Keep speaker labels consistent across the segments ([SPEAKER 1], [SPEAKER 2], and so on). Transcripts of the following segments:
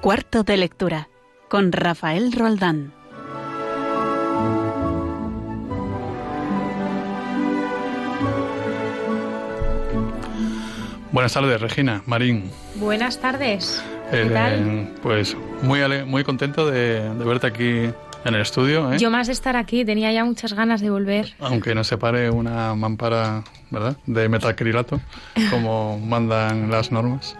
[SPEAKER 1] Cuarto de lectura con Rafael Roldán.
[SPEAKER 2] Buenas tardes, Regina, Marín.
[SPEAKER 3] Buenas tardes. ¿Qué
[SPEAKER 2] Eh,
[SPEAKER 3] tal?
[SPEAKER 2] Pues muy, ale- muy contento de, de verte aquí en el estudio, ¿eh?
[SPEAKER 3] Yo más de estar aquí, tenía ya muchas ganas de volver.
[SPEAKER 2] aunque nos separe una mampara ¿verdad? de metacrilato, como mandan las normas.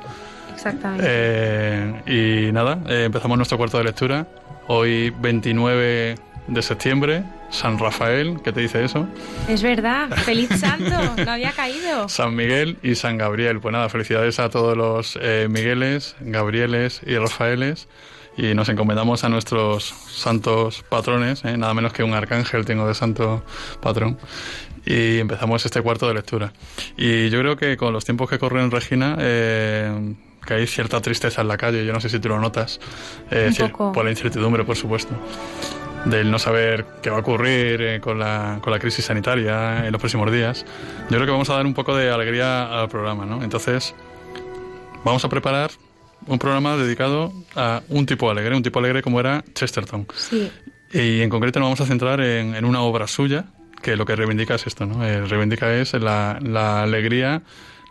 [SPEAKER 3] Exactamente.
[SPEAKER 2] Eh, y nada, eh, empezamos nuestro cuarto de lectura. Hoy 29 de septiembre, San Rafael, ¿qué te dice eso?
[SPEAKER 3] Es verdad, feliz santo, no había caído.
[SPEAKER 2] San Miguel y San Gabriel. Pues nada, felicidades a todos los eh, Migueles, Gabrieles y Rafaeles. Y nos encomendamos a nuestros santos patrones, ¿eh? nada menos que un arcángel tengo de santo patrón. Y empezamos este cuarto de lectura. Y yo creo que con los tiempos que corren, Regina, eh, que hay cierta tristeza en la calle, yo no sé si tú lo notas, eh, por la incertidumbre, por supuesto del no saber qué va a ocurrir eh, con, la, con la crisis sanitaria en los próximos días, yo creo que vamos a dar un poco de alegría al programa, ¿no? Entonces, vamos a preparar un programa dedicado a un tipo alegre, un tipo alegre como era Chesterton.
[SPEAKER 3] Sí,
[SPEAKER 2] Y en concreto nos vamos a centrar en, en una obra suya que lo que reivindica es esto, ¿no? Eh, reivindica es la, la alegría,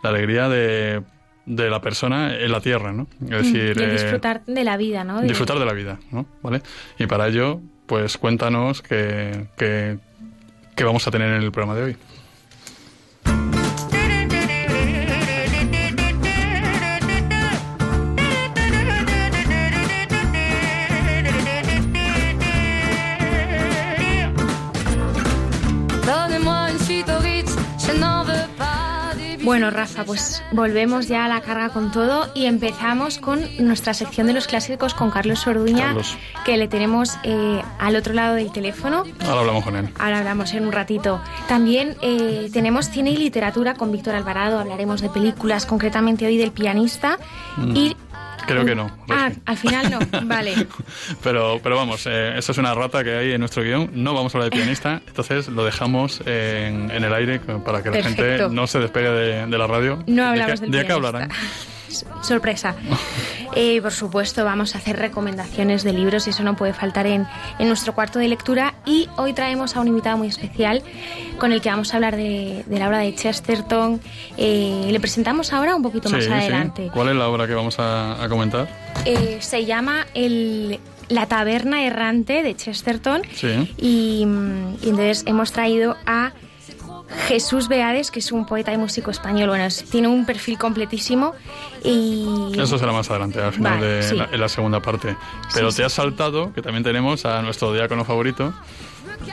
[SPEAKER 2] la alegría de, de la persona en la tierra, ¿no? Es decir,
[SPEAKER 3] y
[SPEAKER 2] eh,
[SPEAKER 3] disfrutar de la vida, ¿no?
[SPEAKER 2] Disfrutar de la vida, ¿no? ¿Vale? Y para ello, pues cuéntanos qué, qué- qué vamos a tener en el programa de hoy.
[SPEAKER 3] Bueno, Rafa, pues volvemos ya a la carga con todo y empezamos con nuestra sección de los clásicos con Carlos Orduña,
[SPEAKER 2] Carlos.
[SPEAKER 3] que le tenemos eh, al otro lado del teléfono.
[SPEAKER 2] Ahora hablamos con él.
[SPEAKER 3] Ahora hablamos en un ratito. También eh, tenemos cine y literatura con Víctor Alvarado. Hablaremos de películas, concretamente hoy del pianista. Y
[SPEAKER 2] Creo que no.
[SPEAKER 3] Ah, al final no. Vale.
[SPEAKER 2] Pero, pero vamos, eh, eso es una rata que hay en nuestro guion. No vamos a hablar de pianista, entonces lo dejamos en, en el aire para que la gente no se despegue de, de la radio.
[SPEAKER 3] No
[SPEAKER 2] ¿De
[SPEAKER 3] hablamos
[SPEAKER 2] qué-
[SPEAKER 3] del
[SPEAKER 2] ¿De qué
[SPEAKER 3] pianista.
[SPEAKER 2] hablarán?
[SPEAKER 3] Sorpresa. Eh, por supuesto, vamos a hacer recomendaciones de libros, eso no puede faltar en, en nuestro cuarto de lectura. Y hoy traemos a un invitado muy especial con el que vamos a hablar de, de la obra de Chesterton. Eh, le presentamos ahora un poquito más
[SPEAKER 2] sí.
[SPEAKER 3] adelante.
[SPEAKER 2] ¿Cuál es la obra que vamos a, a comentar?
[SPEAKER 3] Eh, se llama el, La taberna errante de Chesterton.
[SPEAKER 2] Sí.
[SPEAKER 3] Y, mm, y entonces hemos traído a Jesús Beades, que es un poeta y músico español. Bueno, es- tiene un perfil completísimo y...
[SPEAKER 2] Eso será más adelante, al final
[SPEAKER 3] Vale,
[SPEAKER 2] de
[SPEAKER 3] sí.
[SPEAKER 2] la, en la segunda parte. Pero
[SPEAKER 3] Sí,
[SPEAKER 2] te has saltado que también tenemos a nuestro diácono favorito.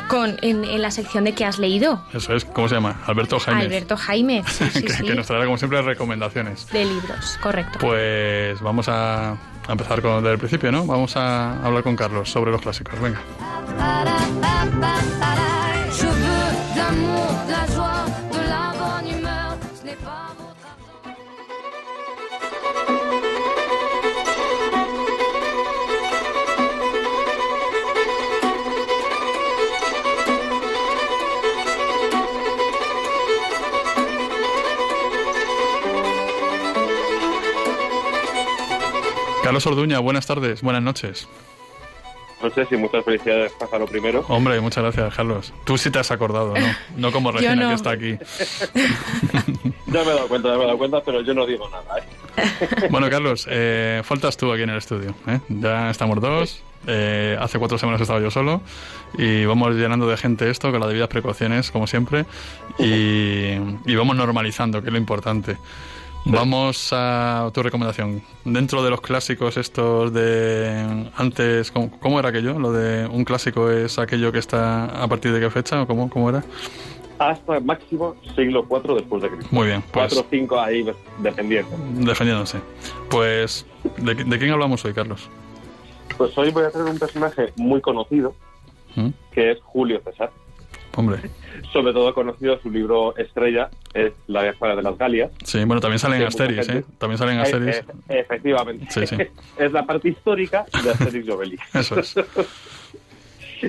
[SPEAKER 3] Con, en, en la sección de que has leído.
[SPEAKER 2] Eso es, ¿cómo se llama? Alberto Jaime.
[SPEAKER 3] Alberto Jaime, sí, sí,
[SPEAKER 2] que,
[SPEAKER 3] sí,
[SPEAKER 2] que nos traerá, como siempre, recomendaciones.
[SPEAKER 3] de libros, correcto.
[SPEAKER 2] Pues vamos a, a empezar con desde el principio, ¿no? Vamos a hablar con Carlos sobre los clásicos. Venga. Carlos Orduña, buenas tardes, buenas noches.
[SPEAKER 4] noches y muchas felicidades, Pájaro primero.
[SPEAKER 2] Hombre, muchas gracias, Carlos. Tú sí te has acordado, ¿no? No como Regina,
[SPEAKER 3] no.
[SPEAKER 2] que está aquí.
[SPEAKER 4] Ya me he dado cuenta, ya me he dado cuenta, pero yo no digo nada. ¿eh?
[SPEAKER 2] Bueno, Carlos, eh, faltas tú aquí en el estudio. ¿eh? Ya estamos dos. eh, hace cuatro semanas estaba yo solo. Y vamos llenando de gente esto con las debidas precauciones, como siempre. Y, y vamos normalizando, que es lo importante. Vamos a tu recomendación. Dentro de los clásicos estos de antes, ¿cómo, cómo era aquello? Lo de un clásico es aquello que está a partir de qué fecha o cómo, cómo era?
[SPEAKER 4] Hasta máximo siglo IV después de Cristo.
[SPEAKER 2] Muy bien, pues
[SPEAKER 4] 4 o 5 ahí dependiendo.
[SPEAKER 2] defendiéndose. Pues, ¿de, de quién hablamos hoy, Carlos?
[SPEAKER 4] Pues hoy voy a traer un personaje muy conocido,
[SPEAKER 2] ¿Mm?
[SPEAKER 4] que es Julio César.
[SPEAKER 2] Hombre,
[SPEAKER 4] Sobre todo conocido su libro estrella, es La Guerra de las Galias.
[SPEAKER 2] sí, bueno, también salen
[SPEAKER 4] Sí,
[SPEAKER 2] Asteris,
[SPEAKER 4] mucha
[SPEAKER 2] ¿eh? También salen
[SPEAKER 4] Eh,
[SPEAKER 2] Asteris.
[SPEAKER 4] eh, efectivamente.
[SPEAKER 2] Sí, sí.
[SPEAKER 4] es la parte histórica de Asterix y Obelix.
[SPEAKER 2] Eso es.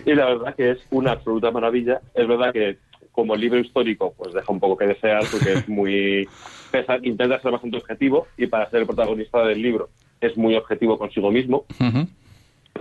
[SPEAKER 4] Y la verdad que es una absoluta maravilla. Es verdad que como libro histórico, pues deja un poco que desear porque es muy... pesa- intenta ser bastante objetivo y para ser el protagonista del libro es muy objetivo consigo mismo,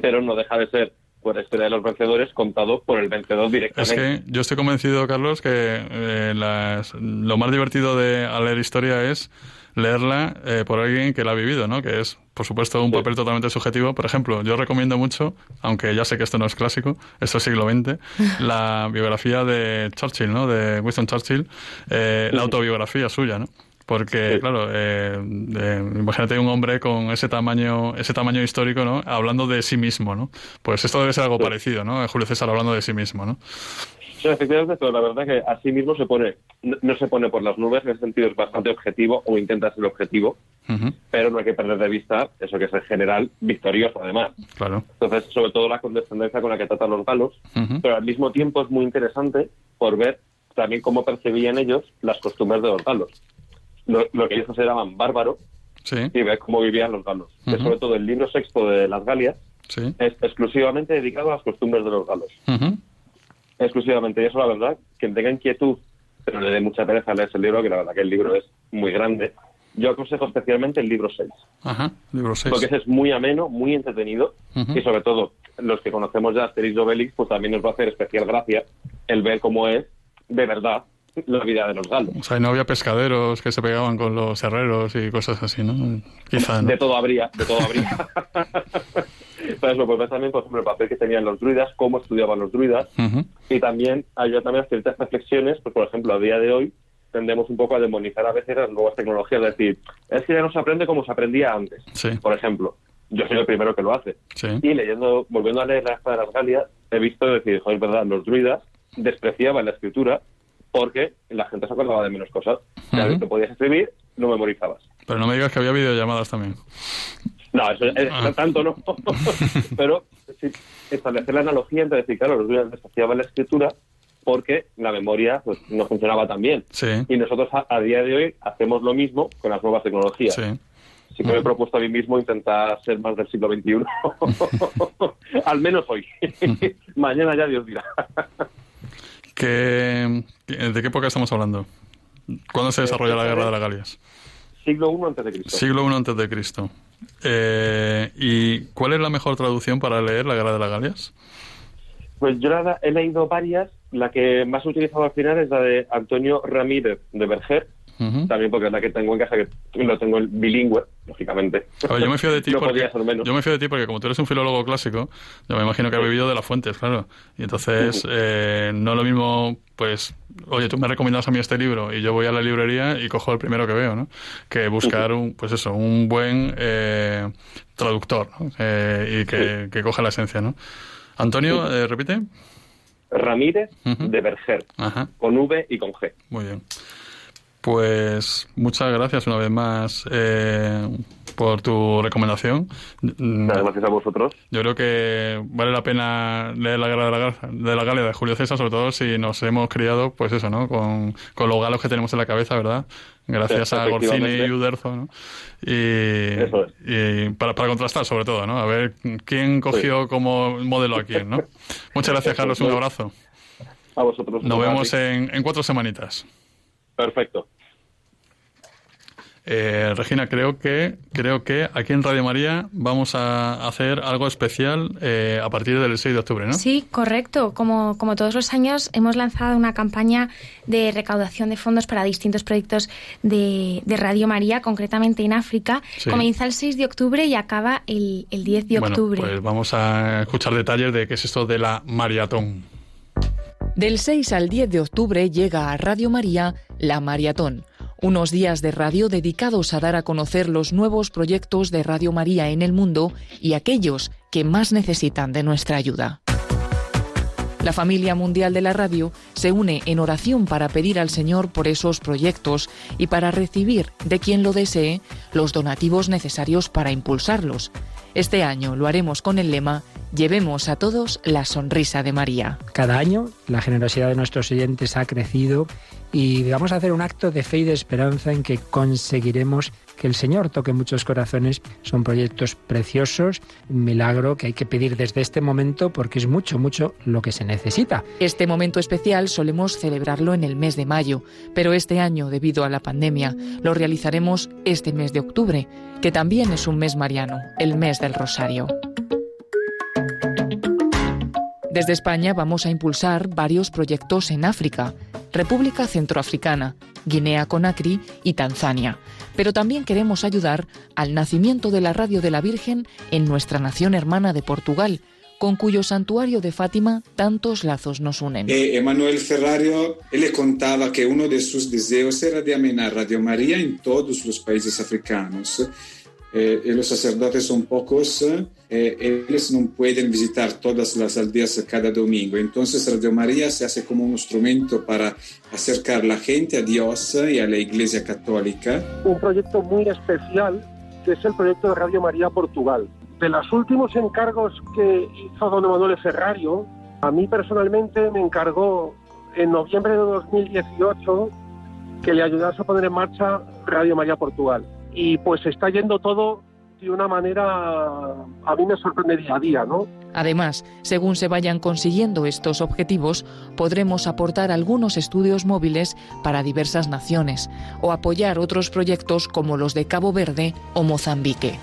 [SPEAKER 4] pero no deja de ser pues, la historia de los vencedores contado por el vencedor
[SPEAKER 2] Es
[SPEAKER 4] directamente.
[SPEAKER 2] que yo estoy convencido, Carlos, que eh, las- lo más divertido de al leer historia es leerla eh, por alguien que la ha vivido, ¿no? Que es, por supuesto, un
[SPEAKER 4] Sí.
[SPEAKER 2] papel totalmente subjetivo. Por ejemplo, yo recomiendo mucho, aunque ya sé que esto no es clásico, esto es siglo XX, la biografía de Churchill, ¿no? De Winston Churchill, eh, la autobiografía suya, ¿no? Porque,
[SPEAKER 4] Sí.
[SPEAKER 2] claro, eh, eh, imagínate un hombre con ese tamaño, ese tamaño histórico, ¿no? Hablando de sí mismo, ¿no? Pues esto debe ser algo
[SPEAKER 4] Sí.
[SPEAKER 2] parecido, ¿no? Julio César hablando de sí mismo, ¿no?
[SPEAKER 4] Sí, efectivamente, pero la verdad que así mismo se pone, no, no se pone por las nubes, en ese sentido es bastante objetivo o intenta ser objetivo, pero no hay que perder de vista eso que es en general victorioso además.
[SPEAKER 2] Claro.
[SPEAKER 4] Entonces, sobre todo la condescendencia con la que tratan los galos, pero al mismo tiempo es muy interesante por ver también cómo percibían ellos las costumbres de los galos. Lo, lo que ellos consideraban bárbaro
[SPEAKER 2] Sí,
[SPEAKER 4] y ver cómo vivían los galos. Que sobre todo el libro sexto de las Galias
[SPEAKER 2] sí.
[SPEAKER 4] es exclusivamente dedicado a las costumbres de los galos. Exclusivamente. Y eso, la verdad, quien tenga inquietud, pero le dé mucha pereza leerse el libro, que la verdad que el libro es muy grande, yo aconsejo especialmente el libro 6.
[SPEAKER 2] Ajá, libro 6.
[SPEAKER 4] Porque ese es muy ameno, muy entretenido
[SPEAKER 2] Ujú.
[SPEAKER 4] y sobre todo los que conocemos ya Asterix y Obelix, pues también nos va a hacer especial gracia el ver cómo es de verdad la vida de los galos.
[SPEAKER 2] O sea, no había pescaderos que se pegaban con los herreros y cosas así, ¿no? Quizá, ¿no?
[SPEAKER 4] De todo habría, de todo habría. Pero eso, pues también, por ejemplo, el papel que tenían los druidas, cómo estudiaban los druidas,
[SPEAKER 2] Ujú,
[SPEAKER 4] y también ayuda también a ciertas reflexiones, pues por ejemplo, a día de hoy tendemos un poco a demonizar a veces las nuevas tecnologías, es decir, es que ya no se aprende como se aprendía antes.
[SPEAKER 2] Sí,
[SPEAKER 4] Por ejemplo, yo soy el primero que lo hace.
[SPEAKER 2] sí.
[SPEAKER 4] Y leyendo, volviendo a leer la de las Galias, he visto decir, joder, es verdad, los druidas despreciaban la escritura porque la gente se acordaba de menos cosas. Ves que podías escribir, no memorizabas.
[SPEAKER 2] Pero no me digas que había videollamadas también.
[SPEAKER 4] No, eso es,
[SPEAKER 2] Ah.
[SPEAKER 4] tanto no. Pero sí, establecer la analogía entre decir, claro, los druidas despreciaban la escritura porque la memoria pues, no funcionaba tan bien.
[SPEAKER 2] Sí,
[SPEAKER 4] Y nosotros a, a día de hoy hacemos lo mismo con las nuevas tecnologías.
[SPEAKER 2] sí.
[SPEAKER 4] Así que me he propuesto a mí mismo intentar ser más del siglo XXI. Al menos hoy. Mañana ya Dios dirá.
[SPEAKER 2] ¿Qué, ¿De qué época estamos hablando? ¿Cuándo se desarrolla la guerra de las Galias?
[SPEAKER 4] siglo I antes de Cristo.
[SPEAKER 2] Siglo I antes de Cristo. Eh, ¿Y cuál es la mejor traducción para leer la guerra de las Galias?
[SPEAKER 4] Pues yo la- he leído varias. La que más he utilizado al final es la de Antonio Ramírez de Berger. También porque es la que tengo en casa, que lo tengo en bilingüe, lógicamente.
[SPEAKER 2] A ver, yo me fío de ti
[SPEAKER 4] no
[SPEAKER 2] porque yo me fío de ti porque como tú eres un filólogo clásico, yo me imagino que has bebido de las fuentes, claro. Y entonces eh, no lo mismo, pues, oye, tú me recomiendas a mí este libro y yo voy a la librería y cojo el primero que veo, ¿no? Que buscar un, pues eso, un buen eh, traductor ¿no? Eh, y que, que coja la esencia, ¿no? Antonio, eh, repite.
[SPEAKER 4] Ramírez de Berger,
[SPEAKER 2] Ajá.
[SPEAKER 4] con V y con G.
[SPEAKER 2] Muy bien. Pues muchas gracias una vez más eh, por tu recomendación.
[SPEAKER 4] Gracias a vosotros.
[SPEAKER 2] Yo creo que vale la pena leer la guerra de la, de la Galia de Julio César, sobre todo si nos hemos criado, pues eso, ¿no? Con, con los galos que tenemos en la cabeza, ¿verdad? Gracias a Gorcini y Uderzo, ¿no? Y,
[SPEAKER 4] Eso es.
[SPEAKER 2] y para, para contrastar, sobre todo, ¿no? A ver quién cogió como modelo a quién, ¿no? Muchas gracias, Carlos. Un abrazo.
[SPEAKER 4] A vosotros.
[SPEAKER 2] Nos vemos en, en cuatro semanitas.
[SPEAKER 4] Perfecto.
[SPEAKER 2] Eh, Regina, creo que creo que aquí en Radio María vamos a hacer algo especial eh, a partir del 6 de octubre, ¿no?
[SPEAKER 3] Sí, correcto. Como, como todos los años, hemos lanzado una campaña de recaudación de fondos para distintos proyectos de, de Radio María, concretamente en África.
[SPEAKER 2] Sí.
[SPEAKER 3] Comienza el 6 de octubre y acaba el, el 10 de
[SPEAKER 2] bueno,
[SPEAKER 3] octubre.
[SPEAKER 2] pues vamos a escuchar detalles de qué es esto de la maratón.
[SPEAKER 5] Del 6 al 10 de octubre llega a Radio María La Maratón, unos días de radio dedicados a dar a conocer los nuevos proyectos de Radio María en el mundo y aquellos que más necesitan de nuestra ayuda. La familia mundial de la radio se une en oración para pedir al Señor por esos proyectos y para recibir de quien lo desee los donativos necesarios para impulsarlos. Este año lo haremos con el lema Llevemos a todos la sonrisa de María.
[SPEAKER 6] Cada año la generosidad de nuestros oyentes ha crecido y vamos a hacer un acto de fe y de esperanza en que conseguiremos que el Señor toque muchos corazones. Son proyectos preciosos, un milagro que hay que pedir desde este momento porque es mucho, mucho lo que se necesita.
[SPEAKER 5] Este momento especial solemos celebrarlo en el mes de mayo, pero este año, debido a la pandemia, lo realizaremos este mes de octubre, que también es un mes mariano, el mes del Rosario. Desde España vamos a impulsar varios proyectos en África, República Centroafricana, Guinea Conakry y Tanzania. Pero también queremos ayudar al nacimiento de la Radio de la Virgen en nuestra nación hermana de Portugal, con cuyo santuario de Fátima tantos lazos nos unen.
[SPEAKER 7] Eh, Emanuel Ferrario, él le contaba que uno de sus deseos era de amenar Radio María en todos los países africanos. Eh, los sacerdotes son pocos, eh, ellos no pueden visitar todas las aldeas cada domingo. Entonces Radio María se hace como un instrumento para acercar la gente a Dios y a la Iglesia Católica.
[SPEAKER 8] Un proyecto muy especial que es el proyecto de Radio María Portugal. De los últimos encargos que hizo don Emanuele Ferrario, a mí personalmente me encargó en noviembre de 2018 que le ayudase a poner en marcha Radio María Portugal. Y pues está yendo todo de una manera, a mí me sorprende día a día, ¿no?
[SPEAKER 5] Además, según se vayan consiguiendo estos objetivos, podremos aportar algunos estudios móviles para diversas naciones o apoyar otros proyectos como los de Cabo Verde o Mozambique.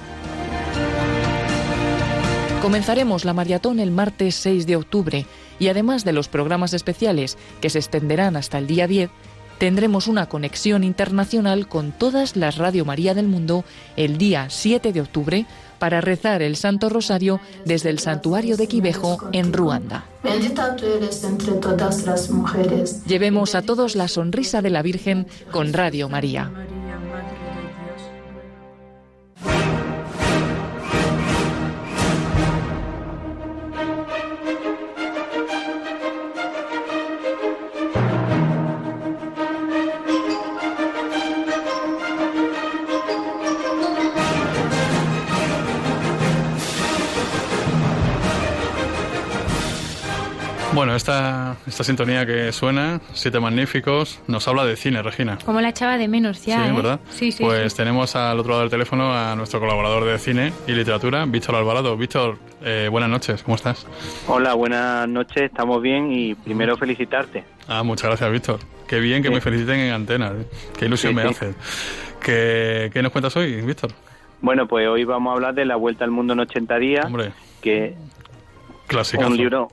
[SPEAKER 5] Comenzaremos la maratón el martes 6 de octubre y además de los programas especiales que se extenderán hasta el día 10, tendremos una conexión internacional con todas las Radio María del mundo el día 7 de octubre para rezar el Santo Rosario desde el santuario de Quibejo en Ruanda.
[SPEAKER 9] Bendita tú eres entre todas las mujeres.
[SPEAKER 5] Llevemos a todos la sonrisa de la Virgen con Radio María.
[SPEAKER 2] Bueno, esta, esta sintonía que suena, Siete Magníficos, nos habla de cine, Regina.
[SPEAKER 3] Como la echaba de menos ya.
[SPEAKER 2] Sí,
[SPEAKER 3] ¿eh?
[SPEAKER 2] ¿verdad?
[SPEAKER 3] Sí, sí.
[SPEAKER 2] Pues
[SPEAKER 3] sí.
[SPEAKER 2] tenemos al otro lado del teléfono a nuestro colaborador de cine y literatura, Víctor Alvarado. Víctor, eh, buenas noches, ¿cómo estás?
[SPEAKER 10] Hola, buenas noches, estamos bien y primero felicitarte.
[SPEAKER 2] Ah, muchas gracias, Víctor. Qué bien que
[SPEAKER 10] Sí.
[SPEAKER 2] me feliciten en antena. ¿eh? Qué ilusión
[SPEAKER 10] Sí,
[SPEAKER 2] me
[SPEAKER 10] sí.
[SPEAKER 2] hace. ¿Qué, ¿Qué nos cuentas hoy, Víctor?
[SPEAKER 10] Bueno, pues hoy vamos a hablar de La Vuelta al Mundo en 80 días,
[SPEAKER 2] Hombre,
[SPEAKER 10] que
[SPEAKER 2] clasicazo.
[SPEAKER 10] un libro,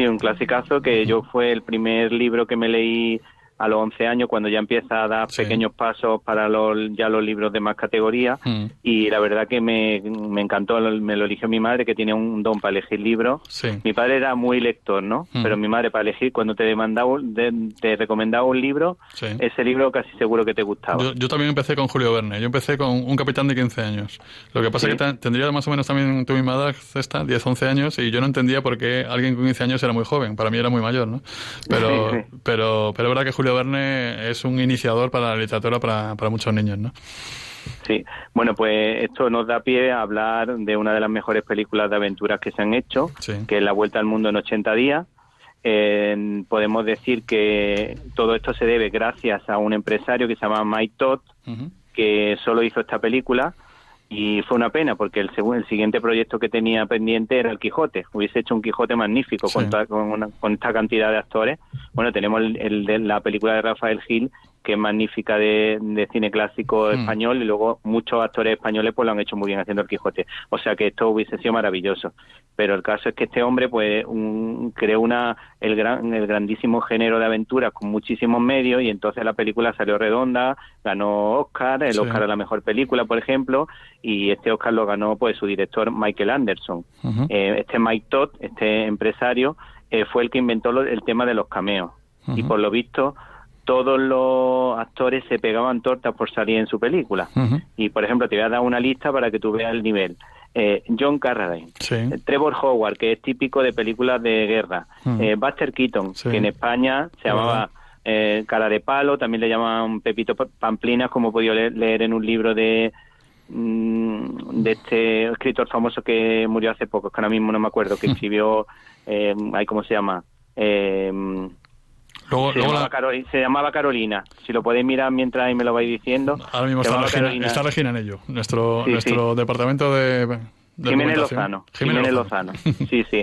[SPEAKER 10] sí, un clasicazo que yo fue el primer libro que me leí a los 11 años cuando ya empieza a dar pequeños pasos para los, ya los libros de más categoría
[SPEAKER 2] Mm,
[SPEAKER 10] y la verdad que me, me encantó, me lo eligió mi madre que tiene un don para elegir libros.
[SPEAKER 2] Sí.
[SPEAKER 10] Mi padre era muy lector, ¿no?
[SPEAKER 2] Mm.
[SPEAKER 10] Pero mi madre para elegir cuando te demandaba, te recomendaba un libro,
[SPEAKER 2] Sí.
[SPEAKER 10] ese libro casi seguro que te gustaba.
[SPEAKER 2] Yo, yo también empecé con Julio Verne. Yo empecé con un capitán de 15 años. Lo que pasa es que tendría más o menos también tu misma edad, esta, 10, 11 años, y yo no entendía por qué alguien con 15 años era muy joven. Para mí era muy mayor, ¿no? Pero, pero, pero es verdad que Julio Verne es un iniciador para la literatura para, para muchos niños, ¿no?
[SPEAKER 10] Sí, bueno, pues esto nos da pie a hablar de una de las mejores películas de aventuras que se han hecho,
[SPEAKER 2] Sí.
[SPEAKER 10] que es La Vuelta al Mundo en 80 días. Eh, podemos decir que todo esto se debe gracias a un empresario que se llama Mike Todd, que solo hizo esta película y fue una pena porque el, el siguiente proyecto que tenía pendiente era el Quijote. Hubiese hecho un Quijote magnífico
[SPEAKER 2] Sí.
[SPEAKER 10] con, toda- con, una- con esta cantidad de actores. Bueno, tenemos el, el de la película de Rafael Gil, que es magnífica de, de cine clásico
[SPEAKER 2] Mm.
[SPEAKER 10] español y luego muchos actores españoles pues lo han hecho muy bien haciendo el Quijote. O sea que esto hubiese sido maravilloso. Pero el caso es que este hombre pues un- creó una el gran el grandísimo género de aventuras con muchísimos medios y entonces la película salió redonda, ganó Oscar, el
[SPEAKER 2] Sí.
[SPEAKER 10] Oscar a la mejor película, por ejemplo, y este Oscar lo ganó pues su director Michael Anderson. Eh, este Mike Todd, este empresario, eh, fue el que inventó lo- el tema de los cameos. Y por lo visto, todos los actores se pegaban tortas por salir en su película. Y, por ejemplo, te voy a dar una lista para que tú veas el nivel. Eh, John Carradine,
[SPEAKER 2] Sí.
[SPEAKER 10] eh, Trevor Howard, que es típico de películas de guerra, eh, Buster Keaton,
[SPEAKER 2] Sí.
[SPEAKER 10] que en España se
[SPEAKER 2] Es
[SPEAKER 10] llamaba eh, Cara de Palo, también le llaman Pepito Pa- Pamplinas, como he podido le- leer en un libro de mm, de este escritor famoso que murió hace poco, es que ahora mismo no me acuerdo, que escribió, eh, ¿cómo se llama? Eh,
[SPEAKER 2] Luego,
[SPEAKER 10] se,
[SPEAKER 2] luego
[SPEAKER 10] llamaba
[SPEAKER 2] la-
[SPEAKER 10] Caroli- se llamaba Carolina. Si lo podéis mirar mientras ahí me lo vais diciendo.
[SPEAKER 2] ahora mismo está Regina, está Regina en ello, nuestro,
[SPEAKER 10] Sí,
[SPEAKER 2] nuestro departamento de, de
[SPEAKER 10] Jiménez. Lozano. Jiménez Lozano. Sí, sí.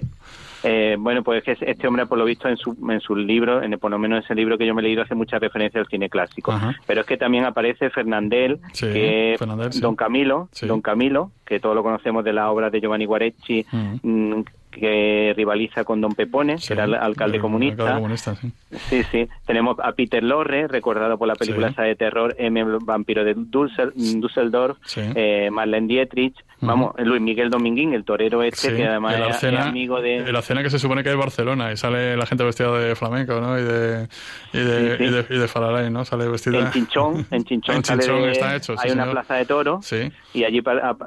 [SPEAKER 10] Eh, bueno, pues este hombre, por lo visto, en, su, en sus libros, en, por lo menos en ese libro que yo me he leído, hace mucha referencia al cine clásico.
[SPEAKER 2] Ajá.
[SPEAKER 10] Pero es que también aparece Fernandel,
[SPEAKER 2] Sí,
[SPEAKER 10] que es
[SPEAKER 2] Fernandel, sí.
[SPEAKER 10] Don Camilo. Don Camilo, que todos lo conocemos de las obras de Giovanni Guarecci,
[SPEAKER 2] mm,
[SPEAKER 10] que rivaliza con Don Pepone, que era el alcalde
[SPEAKER 2] El
[SPEAKER 10] comunista.
[SPEAKER 2] alcalde comunista, sí.
[SPEAKER 10] Sí, sí. Tenemos a Peter Lorre, recordado por la película
[SPEAKER 2] Sí.
[SPEAKER 10] esa de terror M, vampiro de Düssel- Düsseldorf, eh, Marlene Dietrich, vamos, Luis Miguel Dominguín, el torero este, que además
[SPEAKER 2] en
[SPEAKER 10] es
[SPEAKER 2] cena-
[SPEAKER 10] amigo de...
[SPEAKER 2] en la cena que se supone que es Barcelona y sale la gente vestida de flamenco, ¿no? Y de y de. Y de, y de Faralay, ¿no? Sale vestida
[SPEAKER 10] En Chinchón, en Chinchón,
[SPEAKER 2] En
[SPEAKER 10] sale
[SPEAKER 2] Chinchón
[SPEAKER 10] de-
[SPEAKER 2] está hecho,
[SPEAKER 10] hay una
[SPEAKER 2] señor.
[SPEAKER 10] plaza de toros
[SPEAKER 2] Sí.
[SPEAKER 10] y allí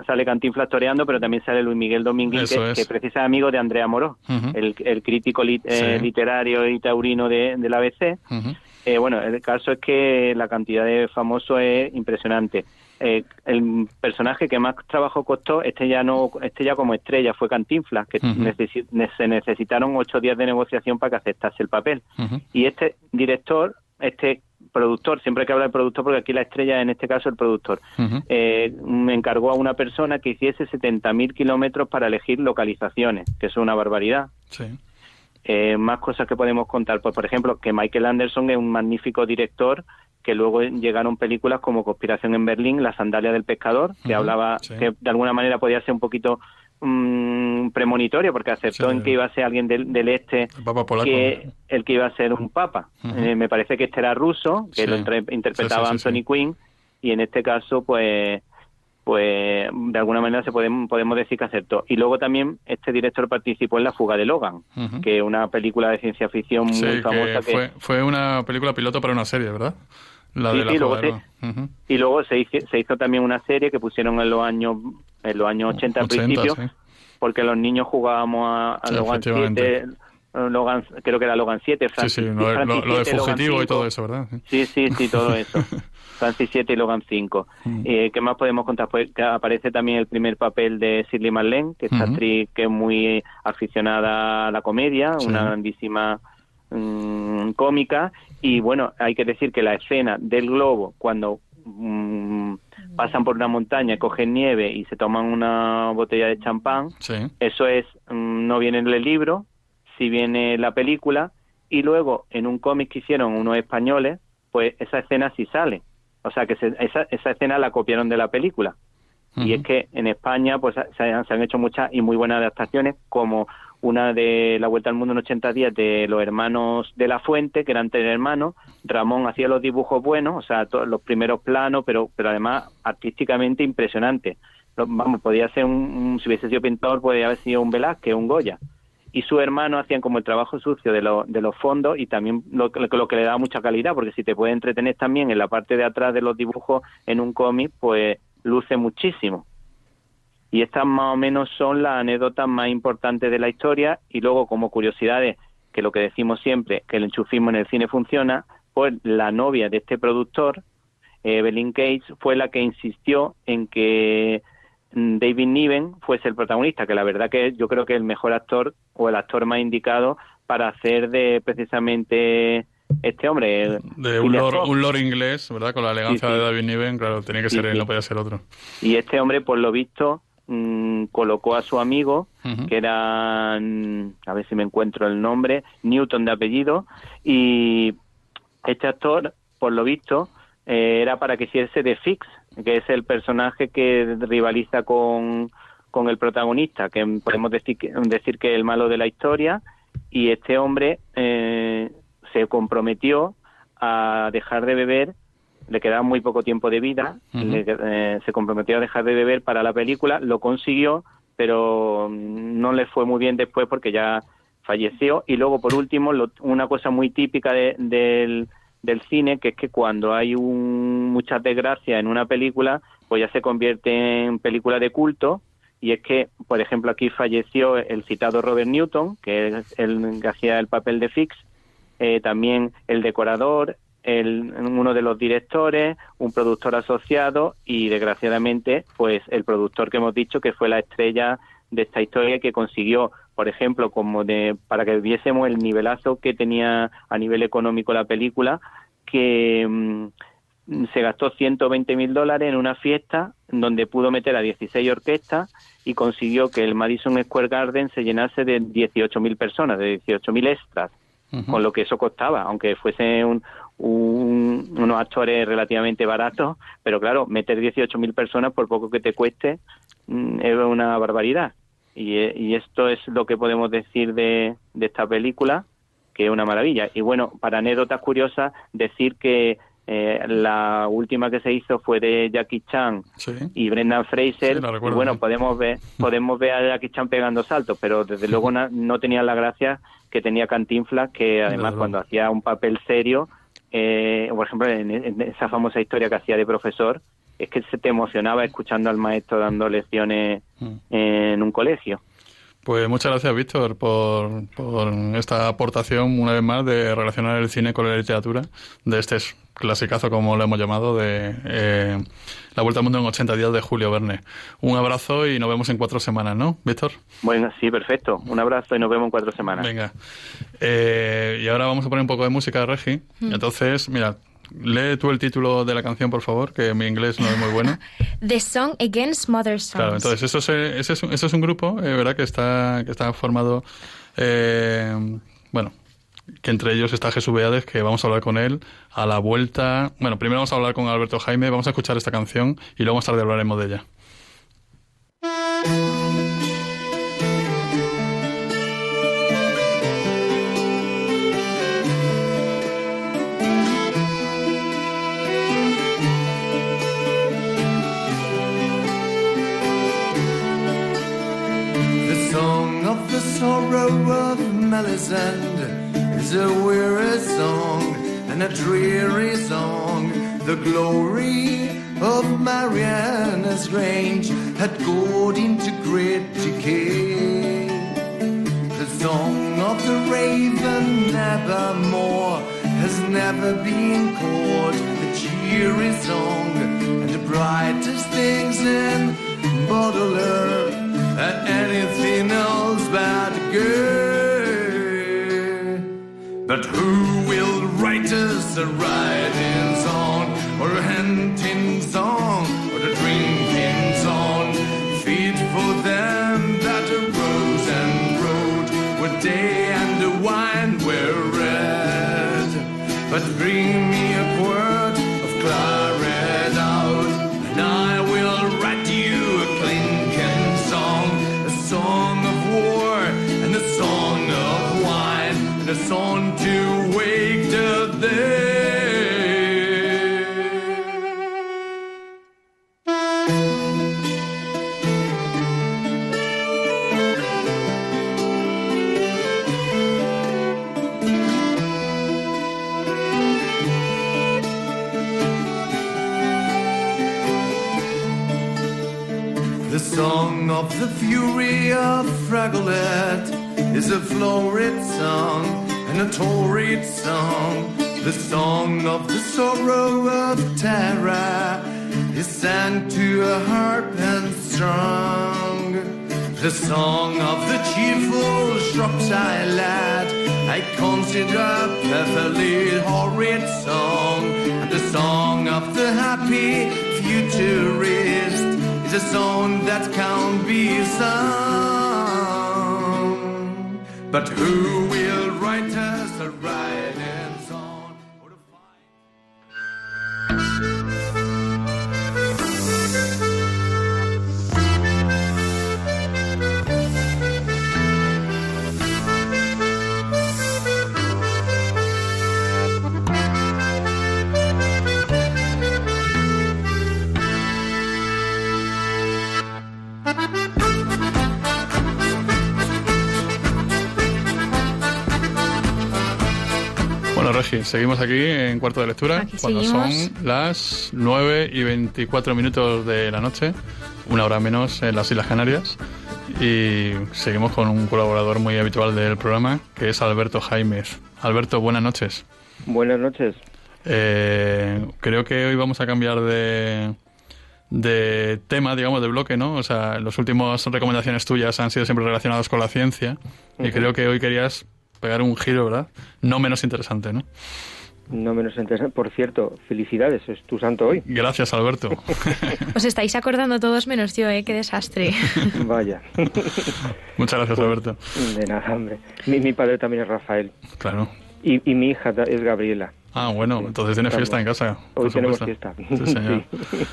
[SPEAKER 10] sale Cantinflas toreando, pero también sale Luis Miguel Dominguín, que,
[SPEAKER 2] es.
[SPEAKER 10] que precisa amigo de Andrea Moró, el, el crítico lit- eh,
[SPEAKER 2] Sí.
[SPEAKER 10] literario y taurino de, del ABC. Eh, bueno, el caso es que la cantidad de famosos es impresionante. Eh, el personaje que más trabajo costó, este ya no, este ya como estrella fue Cantinflas, que necesi- se necesitaron ocho días de negociación para que aceptase el papel. Y este director, este productor, siempre hay que hablar de productor porque aquí la estrella es en este caso el productor, eh, me encargó a una persona que hiciese 70.000 kilómetros para elegir localizaciones, que es una barbaridad.
[SPEAKER 2] Sí.
[SPEAKER 10] Eh, más cosas que podemos contar, pues por ejemplo, que Michael Anderson es un magnífico director que luego llegaron películas como Conspiración en Berlín, La sandalia del pescador, que hablaba
[SPEAKER 2] sí.
[SPEAKER 10] que de alguna manera podía ser un poquito mm, premonitorio porque acertó
[SPEAKER 2] Sí.
[SPEAKER 10] en que iba a ser alguien del, del este
[SPEAKER 2] El
[SPEAKER 10] que el que iba a ser un papa. Eh, me parece que este era ruso, que
[SPEAKER 2] Sí.
[SPEAKER 10] lo entre- interpretaba
[SPEAKER 2] Sí,
[SPEAKER 10] Anthony. Quinn y en este caso pues pues de alguna manera se podemos podemos decir que acertó. Y luego también este director participó en La fuga de Logan, que es una película de ciencia ficción muy
[SPEAKER 2] Sí,
[SPEAKER 10] famosa que
[SPEAKER 2] fue, fue una película piloto para una serie, ¿verdad? La
[SPEAKER 10] Sí,
[SPEAKER 2] de la
[SPEAKER 10] sí, luego
[SPEAKER 2] fuga de Logan. Ujú.
[SPEAKER 10] y luego se hizo, se hizo también una serie que pusieron en los años en los años 80 al
[SPEAKER 2] 80,
[SPEAKER 10] principio
[SPEAKER 2] sí.
[SPEAKER 10] porque los niños jugábamos a, a
[SPEAKER 2] Sí,
[SPEAKER 10] Logan
[SPEAKER 2] efectivamente.
[SPEAKER 10] 7 Logan, creo que era Logan 7,
[SPEAKER 2] Sí,
[SPEAKER 10] Francis,
[SPEAKER 2] sí, lo, lo-
[SPEAKER 10] Francis
[SPEAKER 2] lo de
[SPEAKER 10] 7, Logan
[SPEAKER 2] fugitivo y
[SPEAKER 10] 5.
[SPEAKER 2] todo eso, ¿verdad?
[SPEAKER 10] Sí, sí, sí, todo eso. Francis 7 y Logan 5.
[SPEAKER 2] Mm.
[SPEAKER 10] Eh, ¿Qué más podemos contar? Pues que aparece también el primer papel de Shirley Marlene, que es actriz que es muy aficionada a la comedia,
[SPEAKER 2] Sí.
[SPEAKER 10] una grandísima mm, cómica. Y bueno, hay que decir que la escena del globo, cuando mm, pasan por una montaña, cogen nieve y se toman una botella de champán,
[SPEAKER 2] Sí.
[SPEAKER 10] eso es, mm, no viene en el libro, si viene la película, y luego en un cómic que hicieron unos españoles, pues esa escena sí sale. O sea que se- esa, esa escena la copiaron de la película. Y es que en España pues se han, se han hecho muchas y muy buenas adaptaciones, como una de La Vuelta al Mundo en 80 días de los hermanos de la Fuente, que eran tres hermanos. Ramón hacía los dibujos buenos, o sea, los primeros planos, pero, pero además artísticamente impresionante. Vamos, podía ser un, si hubiese sido pintor, podría haber sido un Velázquez, un Goya. Y sus hermanos hacían como el trabajo sucio de, lo- de los fondos y también lo, lo que le daba mucha calidad, porque si te puede entretener también en la parte de atrás de los dibujos en un cómic, pues luce muchísimo. Y estas más o menos son las anécdotas más importantes de la historia y luego como curiosidades, que lo que decimos siempre, que el enchufismo en el cine funciona, pues la novia de este productor, Evelyn Gates, fue la que insistió en que mm, David Niven fuese el protagonista, que la verdad que yo creo que es el mejor actor o el actor más indicado para hacer de precisamente este hombre.
[SPEAKER 2] De un lord, un lord inglés, ¿verdad? Con la elegancia
[SPEAKER 10] Sí, sí.
[SPEAKER 2] de David Niven, claro, tenía que
[SPEAKER 10] Sí,
[SPEAKER 2] ser él, no podía ser otro.
[SPEAKER 10] Y este hombre, por lo visto, mm, colocó a su amigo, que era, mm, a ver si me encuentro el nombre, Newton de apellido, y este actor, por lo visto, eh, era para que hiciese de Fix, que es el personaje que rivaliza con, con el protagonista, que podemos decir que, decir que es el malo de la historia, y este hombre eh, se comprometió a dejar de beber le quedaba muy poco tiempo de vida, le- eh, se comprometió a dejar de beber para la película, lo consiguió, pero no le fue muy bien después porque ya falleció. Y luego, por último, lo- una cosa muy típica de- del, del cine, que es que cuando hay un, muchas desgracias en una película, pues ya se convierte en película de culto. Y es que, por ejemplo, aquí falleció el citado Robert Newton, que es el que hacía el papel de Fix, eh, también el decorador, el, uno de los directores, un productor asociado y desgraciadamente pues el productor que hemos dicho que fue la estrella de esta historia que consiguió por ejemplo, como de para que viésemos el nivelazo que tenía a nivel económico la película, que mm, se gastó 120 mil dólares en una fiesta donde pudo meter a 16 orquestas y consiguió que el Madison Square Garden se llenase de 18 mil personas, de 18 mil extras, con lo que eso costaba, aunque fuese un, un- unos actores relativamente baratos, pero claro, meter 18 mil personas por poco que te cueste mm, es una barbaridad. Y, eh, y esto es lo que podemos decir de, de esta película, que es una maravilla. Y bueno, para anécdotas curiosas, decir que eh, la última que se hizo fue de Jackie Chan
[SPEAKER 2] Sí.
[SPEAKER 10] y Brendan Fraser.
[SPEAKER 2] Sí,
[SPEAKER 10] y bueno,
[SPEAKER 2] sí.
[SPEAKER 10] podemos ver, podemos ver a Jackie Chan pegando saltos, pero desde luego no tenía la gracia que tenía Cantinflas, que además cuando hacía un papel serio, eh, por ejemplo, en, en esa famosa historia que hacía de profesor, es que se te emocionaba escuchando al maestro dando lecciones
[SPEAKER 2] Mm.
[SPEAKER 10] en un colegio.
[SPEAKER 2] Pues muchas gracias, Víctor, por, por esta aportación, una vez más, de relacionar el cine con la literatura, de este es- clasicazo, como lo hemos llamado, de eh, La Vuelta al Mundo en 80 días de Julio Verne. Un abrazo y nos vemos en cuatro semanas, ¿no, Víctor?
[SPEAKER 10] Bueno, sí, perfecto. Un abrazo y nos vemos en cuatro semanas.
[SPEAKER 2] Venga. Eh, y ahora vamos a poner un poco de música, Regi.
[SPEAKER 3] Mm.
[SPEAKER 2] Entonces, mira, lee tú el título de la canción, por favor, que mi inglés no es muy bueno.
[SPEAKER 3] The Song Against Mother Songs.
[SPEAKER 2] Claro, entonces eso es, eh, ese es, un- eso es un grupo, eh, ¿verdad? Que está, que está formado, eh, bueno, que entre ellos está Jesús Beades, que vamos a hablar con él a la vuelta. Bueno, primero vamos a hablar con Alberto Jaime, vamos a escuchar esta canción y luego más tarde hablaremos de ella.
[SPEAKER 11] Melisande is a weary song and a dreary song. The glory of Mariana's Grange had gone into great decay. The song of the raven nevermore has never been called a cheery song and the brightest things in Baudelaire and anything else but good. But who will write us a riding song or a hunting song or a drinking song? Fit for them that arose and rode where day and the wine were red. But bring me a quart wine, and a song to But
[SPEAKER 2] seguimos aquí en cuarto de lectura,
[SPEAKER 3] Aquí
[SPEAKER 2] cuando
[SPEAKER 3] seguimos.
[SPEAKER 2] son las 9 y 24 minutos de la noche, una hora menos en las Islas Canarias. Y seguimos con un colaborador muy habitual del programa, que es Alberto Jaimez. Alberto, buenas noches.
[SPEAKER 10] Buenas noches.
[SPEAKER 2] Eh, creo que hoy vamos a cambiar de, de tema, digamos, de bloque, ¿no? O sea, las últimas recomendaciones tuyas han sido siempre relacionadas con la ciencia y creo que hoy querías pegar un giro, ¿verdad? No menos interesante, ¿no?
[SPEAKER 12] No menos interesante. Por cierto, felicidades, es tu santo hoy.
[SPEAKER 2] Gracias, Alberto.
[SPEAKER 3] Os estáis acordando todos menos yo, ¿eh? Qué desastre.
[SPEAKER 12] Vaya.
[SPEAKER 2] Muchas gracias, Alberto.
[SPEAKER 12] De nada, hombre. Mi, mi padre también es Rafael.
[SPEAKER 2] Claro.
[SPEAKER 12] Y, y mi hija es Gabriela.
[SPEAKER 2] Ah, bueno, entonces tiene fiesta en casa. por
[SPEAKER 12] Hoy tenemos fiesta.
[SPEAKER 2] Sí, señor.
[SPEAKER 12] Sí.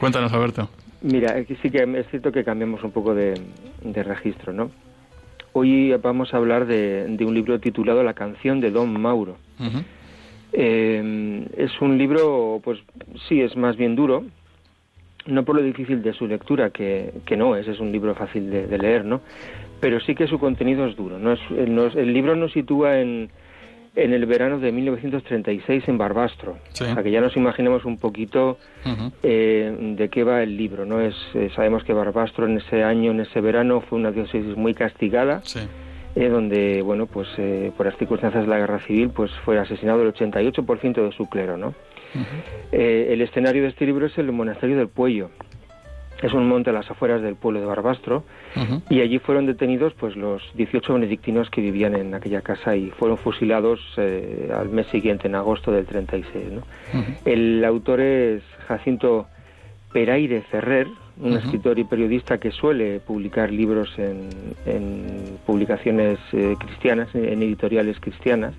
[SPEAKER 2] Cuéntanos, Alberto.
[SPEAKER 12] Mira, sí que es cierto que cambiamos un poco de, de registro, ¿no? Hoy vamos a hablar de, de un libro titulado La canción de Don Mauro. Eh, es un libro, pues sí, es más bien duro, no por lo difícil de su lectura, que, que no es, es un libro fácil de, de leer, ¿no? Pero sí que su contenido es duro. ¿no? Es, nos- el libro nos sitúa en, en el verano de 1936 en Barbastro.
[SPEAKER 2] Sí.
[SPEAKER 12] O sea, que ya nos imaginemos un poquito eh, de qué va el libro, ¿no? Es, eh, sabemos que Barbastro en ese año, en ese verano, fue una diócesis muy castigada,
[SPEAKER 2] Sí.
[SPEAKER 12] eh, donde, bueno, pues eh, por las circunstancias de la guerra civil, pues fue asesinado el 88% de su clero, ¿no? El escenario de este libro es el monasterio del Puello. Es un monte a las afueras del pueblo de Barbastro y allí fueron detenidos pues los 18 benedictinos que vivían en aquella casa y fueron fusilados eh, al mes siguiente, en agosto del 36. ¿no? El autor es Jacinto Peraire Ferrer, un escritor y periodista que suele publicar libros en, en publicaciones eh, cristianas, en, en editoriales cristianas.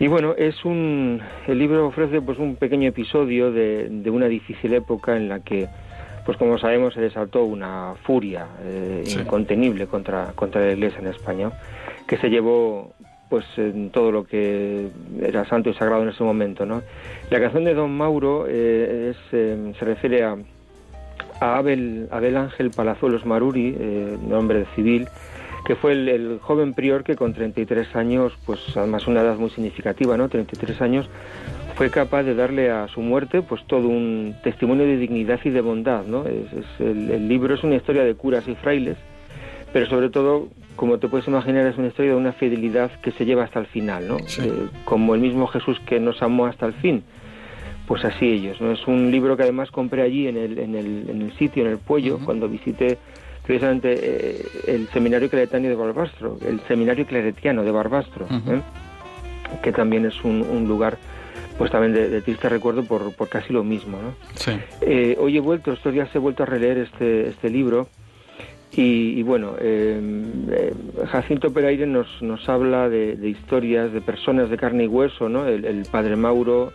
[SPEAKER 12] Y bueno, es un, el libro ofrece pues un pequeño episodio de, de una difícil época en la que, pues como sabemos, se desató una furia eh,
[SPEAKER 2] Sí.
[SPEAKER 12] incontenible contra, contra la Iglesia en España, que se llevó pues en todo lo que era santo y sagrado en ese momento, ¿no? La canción de Don Mauro eh, es, eh, se refiere a, a Abel, Abel Ángel Palazuelos Maruri, nombre civil, que fue el, el joven prior que con 33 años, pues además una edad muy significativa, ¿no? 33 años, fue capaz de darle a su muerte pues todo un testimonio de dignidad y de bondad, ¿no? Es, es- el, el libro es una historia de curas y frailes, pero sobre todo, como te puedes imaginar, es una historia de una fidelidad que se lleva hasta el final, ¿no? Eh, como el mismo Jesús que nos amó hasta el fin. Pues así ellos, ¿no? Es un libro que además compré allí en el, en el, en el sitio, en el Puello, cuando visité precisamente eh, el seminario claretiano de Barbastro, el seminario claretiano de Barbastro, ¿eh? que también es un, un lugar pues también de, de triste recuerdo por, por casi lo mismo, ¿no?
[SPEAKER 2] Sí.
[SPEAKER 12] Eh, hoy he vuelto, estos días he vuelto a releer este, este libro y, y bueno, eh, eh, Jacinto Peraire nos, nos habla de, de historias de personas de carne y hueso, ¿no? El, el padre Mauro,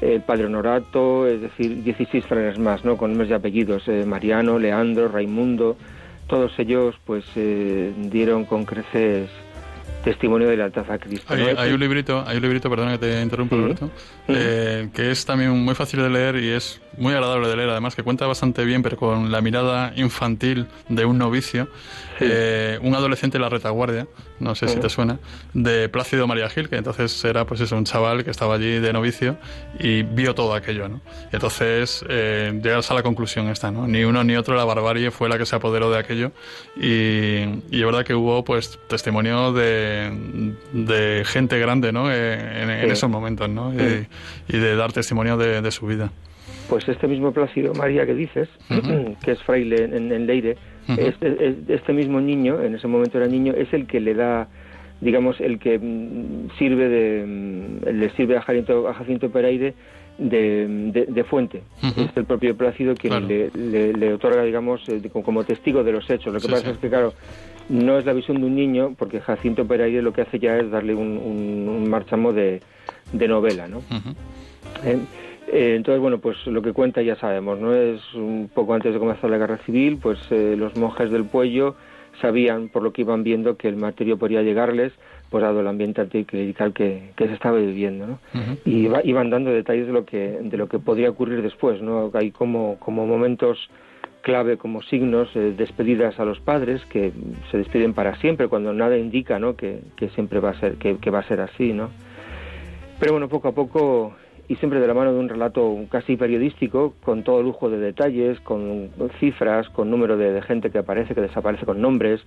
[SPEAKER 12] el padre Honorato, es decir, 16 frailes más, ¿no? Con nombres y apellidos, eh, Mariano, Leandro, Raimundo, todos ellos pues eh, dieron con creces testimonio de lealtad a Cristo.
[SPEAKER 2] Hay,
[SPEAKER 12] ¿no?
[SPEAKER 2] hay un librito, hay un librito, perdona que te interrumpa,
[SPEAKER 12] Sí.
[SPEAKER 2] Alberto, eh, que es también muy fácil de leer y es muy agradable de leer, además que cuenta bastante bien, pero con la mirada infantil de un novicio, eh, un adolescente de la retaguardia, no sé si te suena, de Plácido María Gil, que entonces era pues eso, un chaval que estaba allí de novicio y vio todo aquello, ¿no? Entonces eh, llegas a la conclusión esta, ¿no? Ni uno ni otro, la barbarie fue la que se apoderó de aquello y, y es verdad que hubo pues testimonio de, de gente grande, ¿no? Eh, en, en
[SPEAKER 12] Sí.
[SPEAKER 2] esos momentos, ¿no? Y, y de dar testimonio de, de su vida.
[SPEAKER 12] Pues este mismo Plácido María que dices, que es fraile en, en Leire, Este, es- este mismo niño, en ese momento era niño, es el que le da, digamos, el que mm, sirve de, mm, le sirve a Jacinto, a Jacinto Pereire de, de- de fuente. Es el propio Plácido quien
[SPEAKER 2] Claro.
[SPEAKER 12] le, le- le otorga, digamos, eh, como testigo de los hechos. Lo que
[SPEAKER 2] Sí,
[SPEAKER 12] pasa
[SPEAKER 2] sí.
[SPEAKER 12] es que, claro, no es la visión de un niño, porque Jacinto Pereire lo que hace ya es darle un, un, un marchamo de, de novela, ¿no? Eh, eh, entonces, bueno, pues lo que cuenta ya sabemos, ¿no? Es un poco antes de comenzar la guerra civil, pues eh, los monjes del Puello sabían, por lo que iban viendo, que el martirio podría llegarles, pues dado el ambiente anticlerical que, que se estaba viviendo, ¿no? Y iba- iban dando detalles de lo que de lo que podría ocurrir después, ¿no? Hay como, como momentos clave, como signos, eh, despedidas a los padres que se despiden para siempre, cuando nada indica, ¿no? Que, que siempre va a ser, que, que va a ser así, ¿no? Pero bueno, poco a poco y siempre de la mano de un relato casi periodístico, con todo lujo de detalles, con cifras, con número de, gente que aparece, que desaparece con nombres,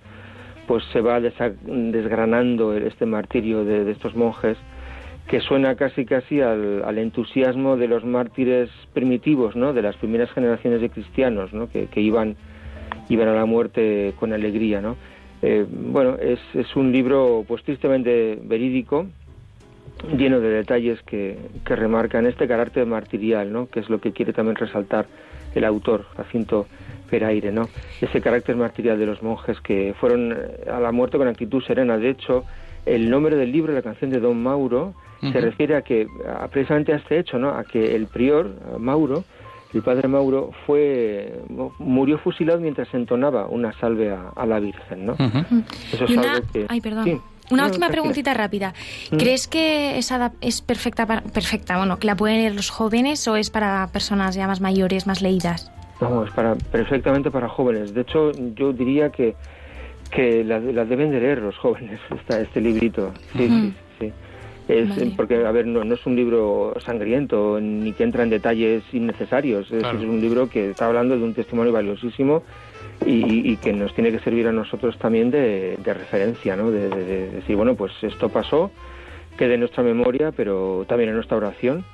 [SPEAKER 12] pues se va desgranando este martirio de, estos monjes que suena casi casi al, al entusiasmo de los mártires primitivos, ¿no? De las primeras generaciones de cristianos, ¿no? Que, que iban iban a la muerte con alegría, ¿no? Eh, bueno, es, es un libro pues tristemente verídico, lleno de detalles que, que remarcan este carácter martirial, ¿no? Que es lo que quiere también resaltar el autor, Jacinto Peraire, ¿no? Ese carácter martirial de los monjes que fueron eh, a la muerte con actitud serena. De hecho, el nombre del libro, la canción de Don Mauro, se refiere a que, a- precisamente a este hecho, ¿no? A que el prior, a Mauro, el padre Mauro, fue murió fusilado mientras entonaba una salve a, a la Virgen, ¿no? Eso es
[SPEAKER 3] una,
[SPEAKER 12] algo que...
[SPEAKER 3] ay, perdón.
[SPEAKER 12] Sí.
[SPEAKER 3] Una
[SPEAKER 12] No,
[SPEAKER 3] última preguntita rápida.
[SPEAKER 12] Mm.
[SPEAKER 3] ¿Crees que es, adap- es perfecta, para- perfecta, bueno, que la pueden leer los jóvenes o es para personas ya más mayores, más leídas?
[SPEAKER 12] No, es para, perfectamente para jóvenes. De hecho, yo diría que, que la, la deben de leer los jóvenes, esta, este librito. Sí,
[SPEAKER 3] Ujú.
[SPEAKER 12] sí, sí. Es,
[SPEAKER 3] Vale.
[SPEAKER 12] Porque, a ver, no, no es un libro sangriento ni que entra en detalles innecesarios. Es,
[SPEAKER 2] Claro.
[SPEAKER 12] es un libro que está hablando de un testimonio valiosísimo y, que nos tiene que servir a nosotros también de, referencia, ¿no? De- de decir, bueno, pues esto pasó, quede en nuestra memoria, pero también en nuestra oración.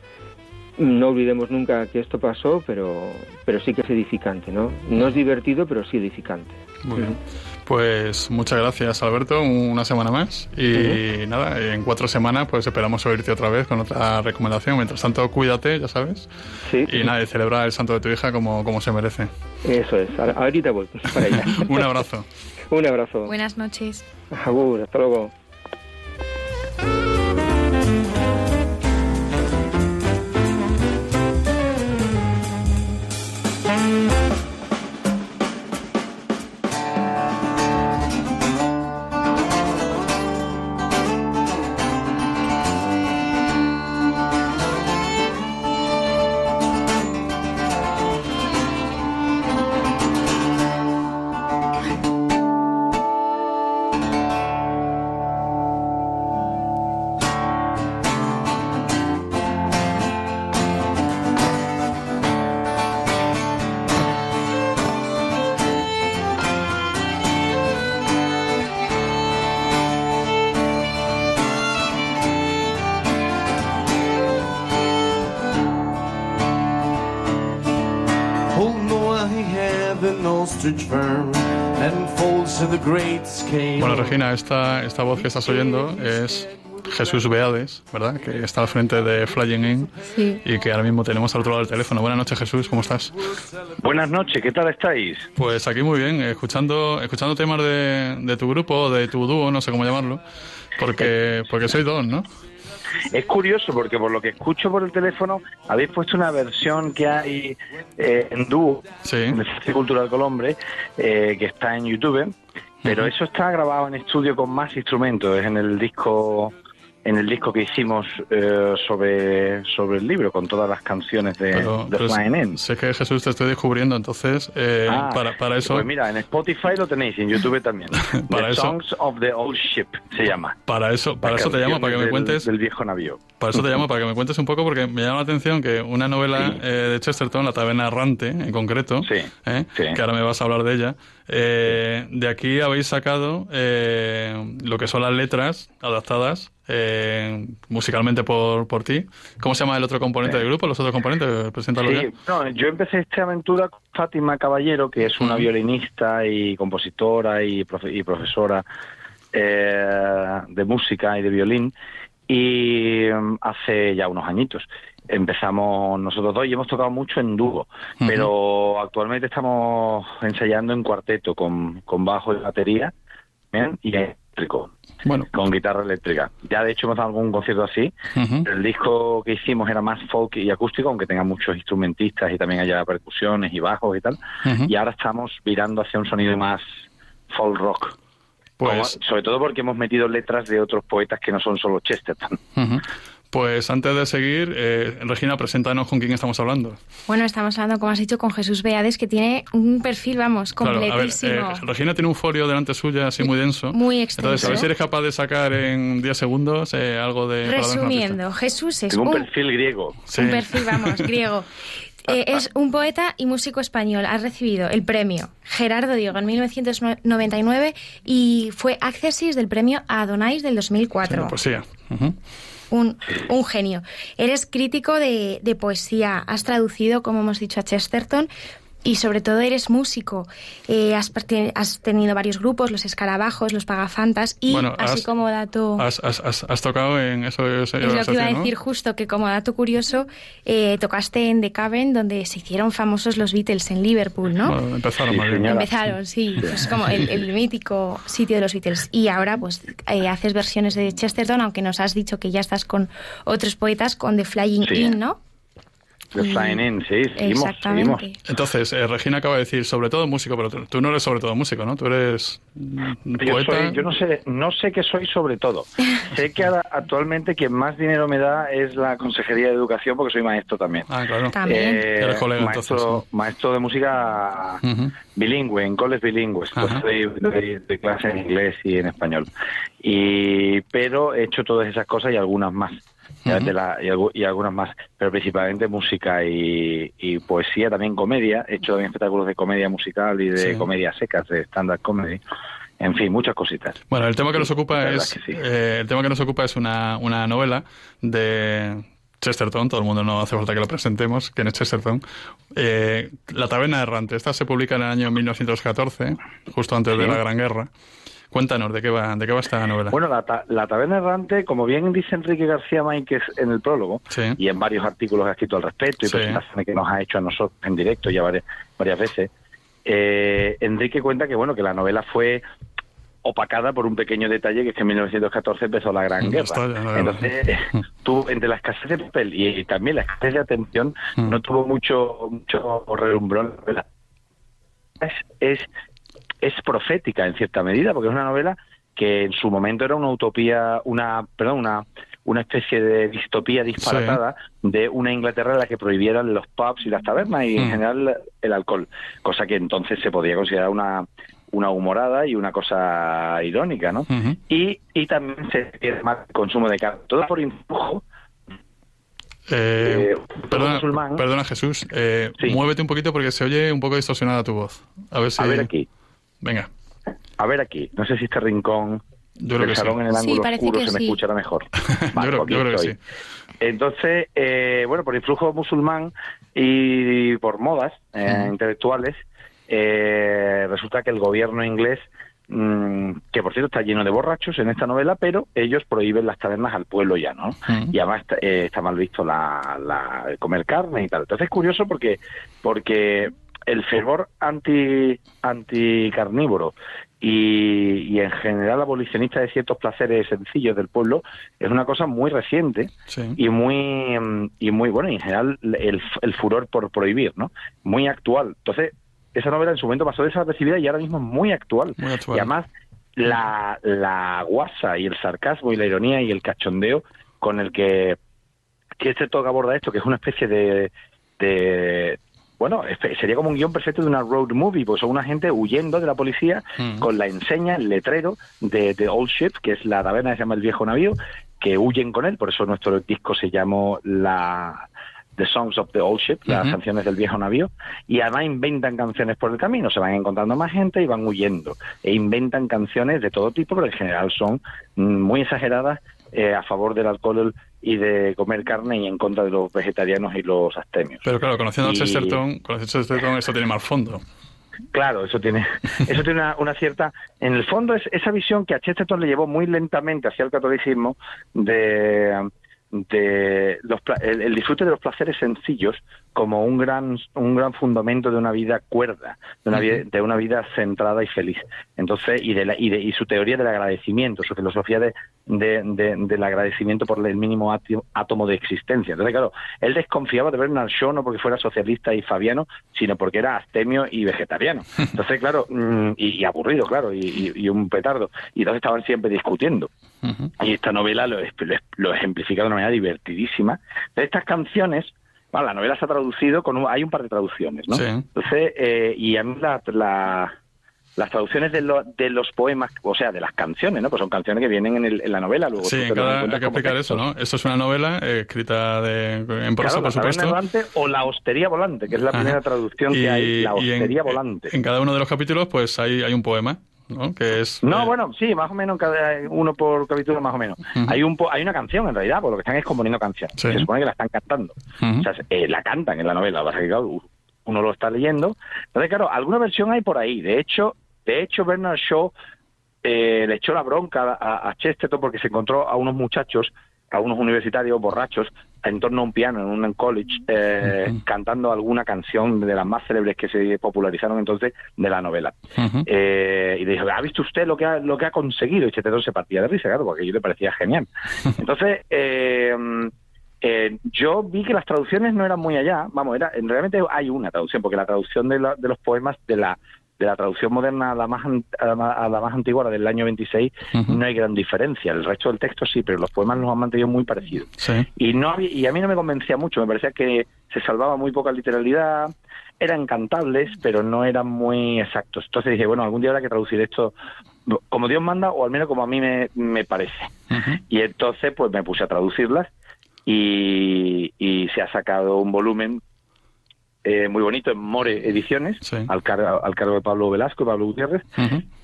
[SPEAKER 12] No olvidemos nunca que esto pasó, pero, pero sí que es edificante, ¿no? No es divertido, pero sí edificante.
[SPEAKER 2] Muy bien. Pues muchas gracias, Alberto, una semana más. Y nada, en cuatro semanas pues esperamos oírte otra vez con otra recomendación. Mientras tanto, cuídate, ya sabes.
[SPEAKER 12] Sí.
[SPEAKER 2] Y nada, y celebra el santo de tu hija como, como se merece.
[SPEAKER 12] Eso es. Ahorita voy para allá.
[SPEAKER 2] Un abrazo.
[SPEAKER 12] Un abrazo.
[SPEAKER 3] Buenas noches.
[SPEAKER 12] Agur, hasta luego.
[SPEAKER 2] Bueno, Regina, esta, esta voz que estás oyendo es Jesús Beades, ¿verdad? Que está al frente de Flying In
[SPEAKER 3] Sí.
[SPEAKER 2] y que ahora mismo tenemos al otro lado del teléfono. Buenas noches, Jesús, ¿cómo estás?
[SPEAKER 13] Buenas noches, ¿qué tal estáis?
[SPEAKER 2] Pues aquí muy bien, escuchando, escuchando temas de, de tu grupo, de tu dúo, no sé cómo llamarlo, porque, porque soy dos, ¿no?
[SPEAKER 13] Es curioso porque por lo que escucho por el teléfono habéis puesto una versión que hay eh, en dúo del Festival Cultural Colombre eh, que está en YouTube, pero eso está grabado en estudio con más instrumentos, es en el disco en el disco que hicimos eh, sobre sobre el libro con todas las canciones de,
[SPEAKER 2] Pero,
[SPEAKER 13] de
[SPEAKER 2] pero
[SPEAKER 13] Flying In.
[SPEAKER 2] sé que Jesús te estoy descubriendo, entonces eh,
[SPEAKER 13] Ah,
[SPEAKER 2] para, para eso...
[SPEAKER 13] Pues mira, en Spotify lo tenéis y en YouTube también.
[SPEAKER 2] Para
[SPEAKER 13] the
[SPEAKER 2] eso-
[SPEAKER 13] Songs of the Old Ship se llama.
[SPEAKER 2] Para eso, para eso te llamo, para que me
[SPEAKER 13] del-
[SPEAKER 2] cuentes.
[SPEAKER 13] Del viejo navío.
[SPEAKER 2] Para eso te llamo, para que me cuentes un poco, porque me llama la atención que una novela eh, de Chesterton, La taberna errante, en concreto, ¿eh? que ahora me vas a hablar de ella, eh, de aquí habéis sacado eh, lo que son las letras adaptadas eh, musicalmente por, por ti. ¿Cómo se llama el otro componente del grupo, los otros componentes? Preséntalo
[SPEAKER 13] Sí,
[SPEAKER 2] ya.
[SPEAKER 13] no, yo empecé esta aventura con Fátima Caballero, que es una violinista y compositora y, profe- y profesora eh, de música y de violín, y mm, hace ya unos añitos. Empezamos nosotros dos y hemos tocado mucho en dúo, pero actualmente estamos ensayando en cuarteto con, con bajo y batería ¿bien? y eléctrico.
[SPEAKER 2] Bueno.
[SPEAKER 13] Con guitarra eléctrica. Ya de hecho hemos dado algún concierto así.
[SPEAKER 2] Ujú.
[SPEAKER 13] El disco que hicimos era más folk y acústico, aunque tenga muchos instrumentistas y también haya percusiones y bajos y tal. Y ahora estamos virando hacia un sonido más folk rock.
[SPEAKER 2] Pues-
[SPEAKER 13] Como- sobre todo porque hemos metido letras de otros poetas que no son solo Chesterton.
[SPEAKER 2] Pues antes de seguir, eh, Regina, preséntanos con quién estamos hablando.
[SPEAKER 3] Bueno, estamos hablando, como has dicho, con Jesús Beades, que tiene un perfil, vamos,
[SPEAKER 2] Claro, a ver,
[SPEAKER 3] completísimo.
[SPEAKER 2] eh, Regina tiene un folio delante suya así muy denso.
[SPEAKER 3] Muy extenso.
[SPEAKER 2] Entonces, a ver si eres capaz de sacar en 10 segundos eh, algo de...
[SPEAKER 3] Resumiendo, Jesús es
[SPEAKER 13] Tengo un
[SPEAKER 3] un,
[SPEAKER 13] perfil griego.
[SPEAKER 2] Sí.
[SPEAKER 3] un perfil, vamos, griego. Eh, es un poeta y músico español. Ha recibido el premio Gerardo Diego en 1999 y fue accesis del premio Adonais del 2004.
[SPEAKER 2] poesía.
[SPEAKER 3] Un, un, genio. Eres crítico de, de, poesía, has traducido, como hemos dicho, a Chesterton, y sobre todo eres músico. Eh, has, has, tenido varios grupos, los Escarabajos, los Pagafantas y
[SPEAKER 2] bueno,
[SPEAKER 3] así
[SPEAKER 2] has,
[SPEAKER 3] como dato...
[SPEAKER 2] Has, has, tocado en eso. eso
[SPEAKER 3] es lo que iba a decir justo, que como dato curioso, eh, tocaste en The Cavern donde se hicieron famosos los Beatles en Liverpool, ¿no?
[SPEAKER 2] Bueno, empezaron,
[SPEAKER 13] sí,
[SPEAKER 3] Empezaron, sí. Es como el, el, mítico sitio de los Beatles. Y ahora pues eh, haces versiones de Chesterton, aunque nos has dicho que ya estás con otros poetas, con The Flying
[SPEAKER 13] sí.
[SPEAKER 3] In, ¿no?
[SPEAKER 13] The Flying In, sí, seguimos, seguimos.
[SPEAKER 2] Entonces, eh, Regina acaba de decir sobre todo músico, pero tú, tú, no eres sobre todo músico, ¿no? Tú eres poeta.
[SPEAKER 13] Yo, soy, yo no sé, no sé qué soy sobre todo. sé que ahora, actualmente quien más dinero me da es la Consejería de Educación porque soy maestro también.
[SPEAKER 2] Ah, claro.
[SPEAKER 3] También.
[SPEAKER 13] Eh,
[SPEAKER 2] Eres colega,
[SPEAKER 13] maestro,
[SPEAKER 2] entonces, ¿sí?
[SPEAKER 13] maestro de música
[SPEAKER 2] Uh -huh.
[SPEAKER 13] bilingüe, en coles bilingües. Pues doy, doy, doy clases en inglés y en español. Y, pero he hecho todas esas cosas y algunas más. Uh -huh. la, y, y, algunas más, pero principalmente música y, y, poesía, también comedia. He hecho también espectáculos de comedia musical y de sí. comedia secas, de stand-up comedy. En fin, muchas cositas.
[SPEAKER 2] Bueno, el tema que nos ocupa es sí. eh, el tema que nos ocupa es una, una novela de Chesterton, todo el mundo no hace falta que lo presentemos, quién es Chesterton. Eh, la taberna errante, esta se publica en el año 1914, justo antes de la Gran Guerra. Cuéntanos, ¿de qué va, de qué va esta novela?
[SPEAKER 13] Bueno, la, ta la taberna errante, como bien dice Enrique García Máquez en el prólogo,
[SPEAKER 2] sí.
[SPEAKER 13] y en varios artículos que ha escrito al respecto, y sí. presentaciones que nos ha hecho a nosotros en directo ya varias, varias veces, eh, Enrique cuenta que bueno que la novela fue opacada por un pequeño detalle que es que en 1914 empezó la Gran Guerra.
[SPEAKER 2] no,
[SPEAKER 13] Entonces, tuvo, entre la escasez de papel y, y también la escasez de atención,
[SPEAKER 2] Mm.
[SPEAKER 13] no tuvo mucho mucho relumbrón. Es, es, es profética en cierta medida, porque es una novela que en su momento era una utopía, una, perdón, una, una especie de distopía disparatada sí. de una Inglaterra en la que prohibieran los pubs y las tabernas y mm. en general el alcohol, cosa que entonces se podía considerar una una humorada y una cosa irónica, ¿no?
[SPEAKER 2] Uh -huh.
[SPEAKER 13] y, y también se pierde más el consumo de carne, todo por influjo
[SPEAKER 2] eh, eh, perdona, musulmán. perdona, Jesús, eh, sí. muévete un poquito porque se oye un poco distorsionada tu voz. A ver si...
[SPEAKER 13] A ver aquí.
[SPEAKER 2] Venga.
[SPEAKER 13] A ver aquí. No sé si este rincón
[SPEAKER 2] yo creo
[SPEAKER 13] del salón
[SPEAKER 2] sí.
[SPEAKER 13] en el ángulo
[SPEAKER 3] sí,
[SPEAKER 13] oscuro
[SPEAKER 3] se
[SPEAKER 13] sí. me escuchará mejor.
[SPEAKER 2] Yo creo, yo creo que sí.
[SPEAKER 13] Entonces, eh, bueno, por influjo musulmán y por modas eh, mm. intelectuales, eh, resulta que el gobierno inglés, mmm, que por cierto está lleno de borrachos en esta novela, pero ellos prohíben las tabernas al pueblo ya, ¿no?
[SPEAKER 2] Mm.
[SPEAKER 13] Y además está, eh, está mal visto la, la, comer carne y tal. Entonces es curioso porque, porque el fervor anti, anticarnívoro y, y, en general abolicionista de ciertos placeres sencillos del pueblo es una cosa muy reciente
[SPEAKER 2] sí.
[SPEAKER 13] y muy y muy bueno y en general el, el furor por prohibir no muy actual entonces esa novela en su momento pasó desapercibida y ahora mismo es muy actual.
[SPEAKER 2] Muy actual.
[SPEAKER 13] Y además, la, la guasa y el sarcasmo y la ironía y el cachondeo con el que, que este toque aborda esto, que es una especie de, de bueno, sería como un guion perfecto de una road movie, porque son una gente huyendo de la policía
[SPEAKER 2] Mm.
[SPEAKER 13] con la enseña, el letrero de, de Old Ship, que es la taberna que se llama El Viejo Navío, que huyen con él, por eso nuestro disco se llamó la The Songs of the Old Ship, las uh -huh. canciones del viejo navío, y además inventan canciones por el camino, se van encontrando más gente y van huyendo, e inventan canciones de todo tipo, pero en general son muy exageradas eh, a favor del alcohol y de comer carne y en contra de los vegetarianos y los astemios.
[SPEAKER 2] Pero claro, conociendo y... a Chesterton, conociendo a Chesterton, eso tiene más fondo.
[SPEAKER 13] Claro, eso tiene, eso tiene una, una, cierta, en el fondo es esa visión que a Chesterton le llevó muy lentamente hacia el catolicismo de de los, el, el, disfrute de los placeres sencillos como un gran un gran fundamento de una vida cuerda de una, vida, de una vida centrada y feliz. Entonces y de, la, y, de y su teoría del agradecimiento su filosofía de, de, de, del agradecimiento por el mínimo átomo de existencia. Entonces claro él desconfiaba de Bernard Shaw no porque fuera socialista y fabiano sino porque era astemio y vegetariano. Entonces claro mm, y, y, aburrido claro y, y, un petardo. Y entonces estaban siempre discutiendo. Y esta novela lo, lo, lo ejemplifica de una manera divertidísima. De estas canciones, bueno, la novela se ha traducido con un, hay un par de traducciones, ¿no?
[SPEAKER 2] Sí.
[SPEAKER 13] Entonces, eh, y a mí la, la, las traducciones de, lo- de los poemas, o sea, de las canciones, ¿no? Pues son canciones que vienen en, el- en la novela. Luego
[SPEAKER 2] Sí, cada, hay que explicar eso. ¿no? Esto es una novela eh, escrita de, en prosa,
[SPEAKER 13] Claro,
[SPEAKER 2] por supuesto.
[SPEAKER 13] volante o la hostería volante, que es la
[SPEAKER 2] Ajá.
[SPEAKER 13] primera traducción
[SPEAKER 2] Y-
[SPEAKER 13] que hay, la
[SPEAKER 2] y en-
[SPEAKER 13] hostería volante.
[SPEAKER 2] En cada uno de los capítulos, pues hay, hay un poema, ¿no? Que es...
[SPEAKER 13] No,
[SPEAKER 2] eh,
[SPEAKER 13] bueno, sí, más o menos cada uno por capítulo, más o menos. hay un hay una canción en realidad, por lo que están es componiendo canciones.
[SPEAKER 2] Sí.
[SPEAKER 13] Se supone que la están cantando. O sea, eh, la cantan en la novela, pasa que, claro, uno lo está leyendo. Entonces, claro, alguna versión hay por ahí. De hecho, de hecho Bernard Shaw eh, le echó la bronca a, a Chesterton porque se encontró a unos muchachos, a unos universitarios borrachos, en torno a un piano en un college, eh, cantando alguna canción de las más célebres que se popularizaron entonces de la novela. Eh, y le dijo, ¿ha visto usted lo que ha, lo que ha conseguido? Y Chesterton se partía de risa, claro, porque a ello le parecía genial. Entonces, eh, eh, yo vi que las traducciones no eran muy allá. Vamos, era, realmente hay una traducción, porque la traducción de, la- de los poemas de la de la traducción moderna a la más a la, ma- a la más antigua, la del año 26, no hay gran diferencia. El resto del texto sí, pero los poemas los han mantenido muy parecidos.
[SPEAKER 2] Sí.
[SPEAKER 13] Y no había- y a mí no me convencía mucho, me parecía que se salvaba muy poca literalidad, eran cantables, pero no eran muy exactos. Entonces dije, bueno, algún día habrá que traducir esto como Dios manda o al menos como a mí me, me parece. Y entonces pues me puse a traducirlas y, y se ha sacado un volumen eh, muy bonito en More Ediciones, al, cargo, al cargo de Pablo Velasco y Pablo Gutiérrez,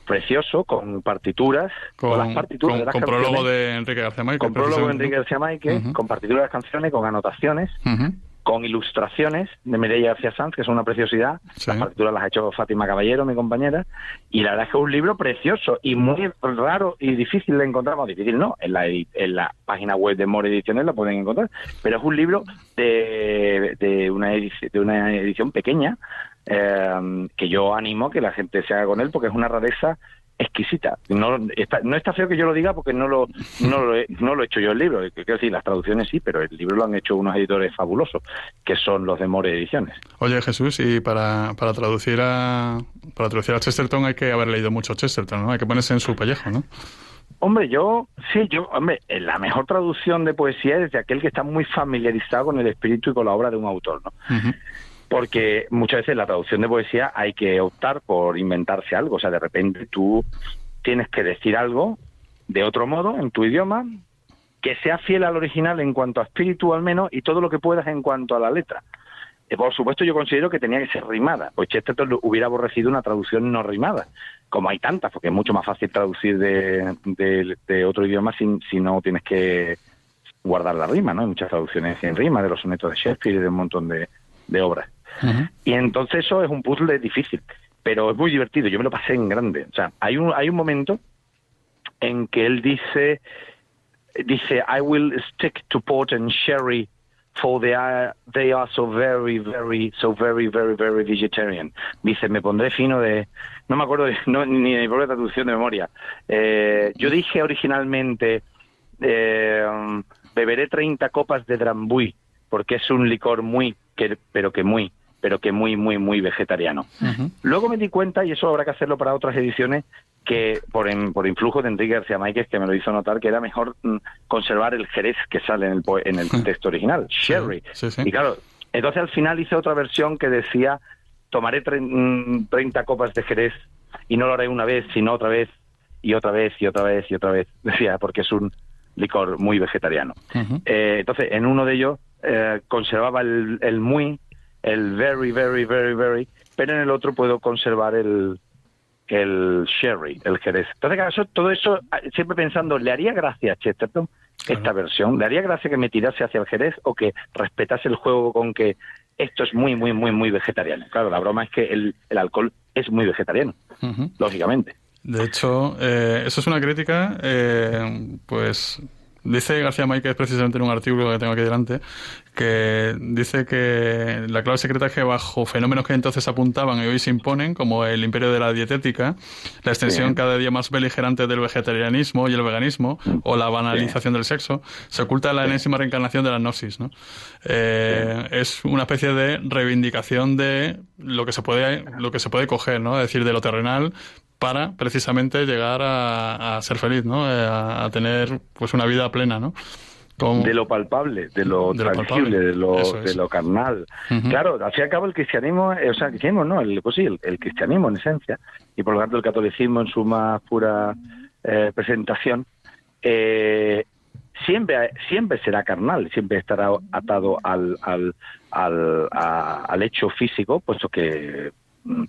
[SPEAKER 13] precioso, con partituras, con,
[SPEAKER 2] Con,
[SPEAKER 13] las partituras
[SPEAKER 2] con-
[SPEAKER 13] de las
[SPEAKER 2] con prólogo de Enrique García Márquez.
[SPEAKER 13] con prólogo de. Enrique García Márquez,
[SPEAKER 2] Ujú.
[SPEAKER 13] con partituras de las canciones, con anotaciones,
[SPEAKER 2] Ujú.
[SPEAKER 13] Con ilustraciones de Mireia García Sanz, que son una preciosidad. Las partituras las ha hecho Fátima Caballero, mi compañera. Y la verdad es que es un libro precioso y muy raro y difícil de encontrar. Bueno, difícil no, en la, en la página web de More Ediciones lo pueden encontrar. Pero es un libro de, de, una, edición, de una edición pequeña eh, que yo animo a que la gente se haga con él porque es una rareza exquisita. No está, no está feo que yo lo diga porque no lo, no lo, he, no lo he hecho yo el libro. Quiero decir, las traducciones sí, pero el libro lo han hecho unos editores fabulosos, que son los de More Ediciones.
[SPEAKER 2] Oye, Jesús, y para, para traducir a para traducir a Chesterton hay que haber leído mucho Chesterton, ¿no? Hay que ponerse en su pellejo, ¿no?
[SPEAKER 13] Hombre, yo, sí, yo, hombre, eh, la mejor traducción de poesía es de aquel que está muy familiarizado con el espíritu y con la obra de un autor, ¿no? Porque muchas veces la traducción de poesía hay que optar por inventarse algo, o sea, de repente tú tienes que decir algo de otro modo, en tu idioma, que sea fiel al original en cuanto a espíritu al menos y todo lo que puedas en cuanto a la letra. Eh, Por supuesto, yo considero que tenía que ser rimada, pues Chesterton hubiera aborrecido una traducción no rimada, como hay tantas, porque es mucho más fácil traducir de, otro idioma sin, si no tienes que guardar la rima, ¿no? Hay muchas traducciones en rima de los sonetos de Shakespeare y de un montón de obras. Y entonces eso es un puzzle difícil, pero es muy divertido. Yo me lo pasé en grande. O sea, hay un, hay un momento en que él dice, dice, I will stick to port and sherry for they are, they are so very, very, so very, very, very vegetarian. Dice, me pondré fino de, no me acuerdo ni de mi propia traducción de memoria. Eh, yo dije originalmente, eh, beberé 30 copas de Drambuie porque es un licor muy, que, pero que muy, pero que muy, muy, muy vegetariano. Luego me di cuenta, y eso habrá que hacerlo para otras ediciones, que por, en- por influjo de Enrique García Máquez, que me lo hizo notar, que era mejor mm, conservar el jerez que sale en el, en el texto original, sherry.
[SPEAKER 2] Sí, sí.
[SPEAKER 13] Y claro, entonces al final hice otra versión que decía, tomaré tre- mm, 30 copas de jerez y no lo haré una vez, sino otra vez, y otra vez, y otra vez, y otra vez. Decía, porque es un licor muy vegetariano. Eh, entonces, en uno de ellos eh, conservaba el, el muy, el very, very, very, very, pero en el otro puedo conservar el, el sherry, el jerez. Entonces, eso- todo eso, ah, siempre pensando, ¿le haría gracia a Chesterton esta versión? ¿Le haría gracia que me tirase hacia el jerez o que respetase el juego con que esto es muy, muy, muy, muy vegetariano? Claro, la broma es que el, el alcohol es muy vegetariano, lógicamente.
[SPEAKER 2] De hecho, eh, eso es una crítica, eh, pues dice García Márquez precisamente en un artículo que tengo aquí delante, que dice que la clave secreta es que bajo fenómenos que entonces apuntaban y hoy se imponen, como el imperio de la dietética, la extensión
[SPEAKER 14] Sí.
[SPEAKER 2] cada día más beligerante del vegetarianismo y el veganismo, o la banalización del sexo, se oculta la enésima reencarnación de la gnosis. ¿no? Eh, Es una especie de reivindicación de lo que se puede, lo que se puede coger, ¿no? es decir, de lo terrenal para precisamente llegar a, a ser feliz, ¿no? Eh, a, a tener pues una vida plena, ¿no?
[SPEAKER 13] de lo palpable, de lo
[SPEAKER 2] De
[SPEAKER 13] tangible, de lo,
[SPEAKER 2] es.
[SPEAKER 13] de lo carnal. Claro, al fin y al cabo el cristianismo, eh, o sea, el cristianismo no, el, pues sí, el, el cristianismo en esencia, y por lo tanto el catolicismo en su más pura eh, presentación, eh, siempre, siempre será carnal, siempre estará atado al, al, al, a- al hecho físico, puesto que mm,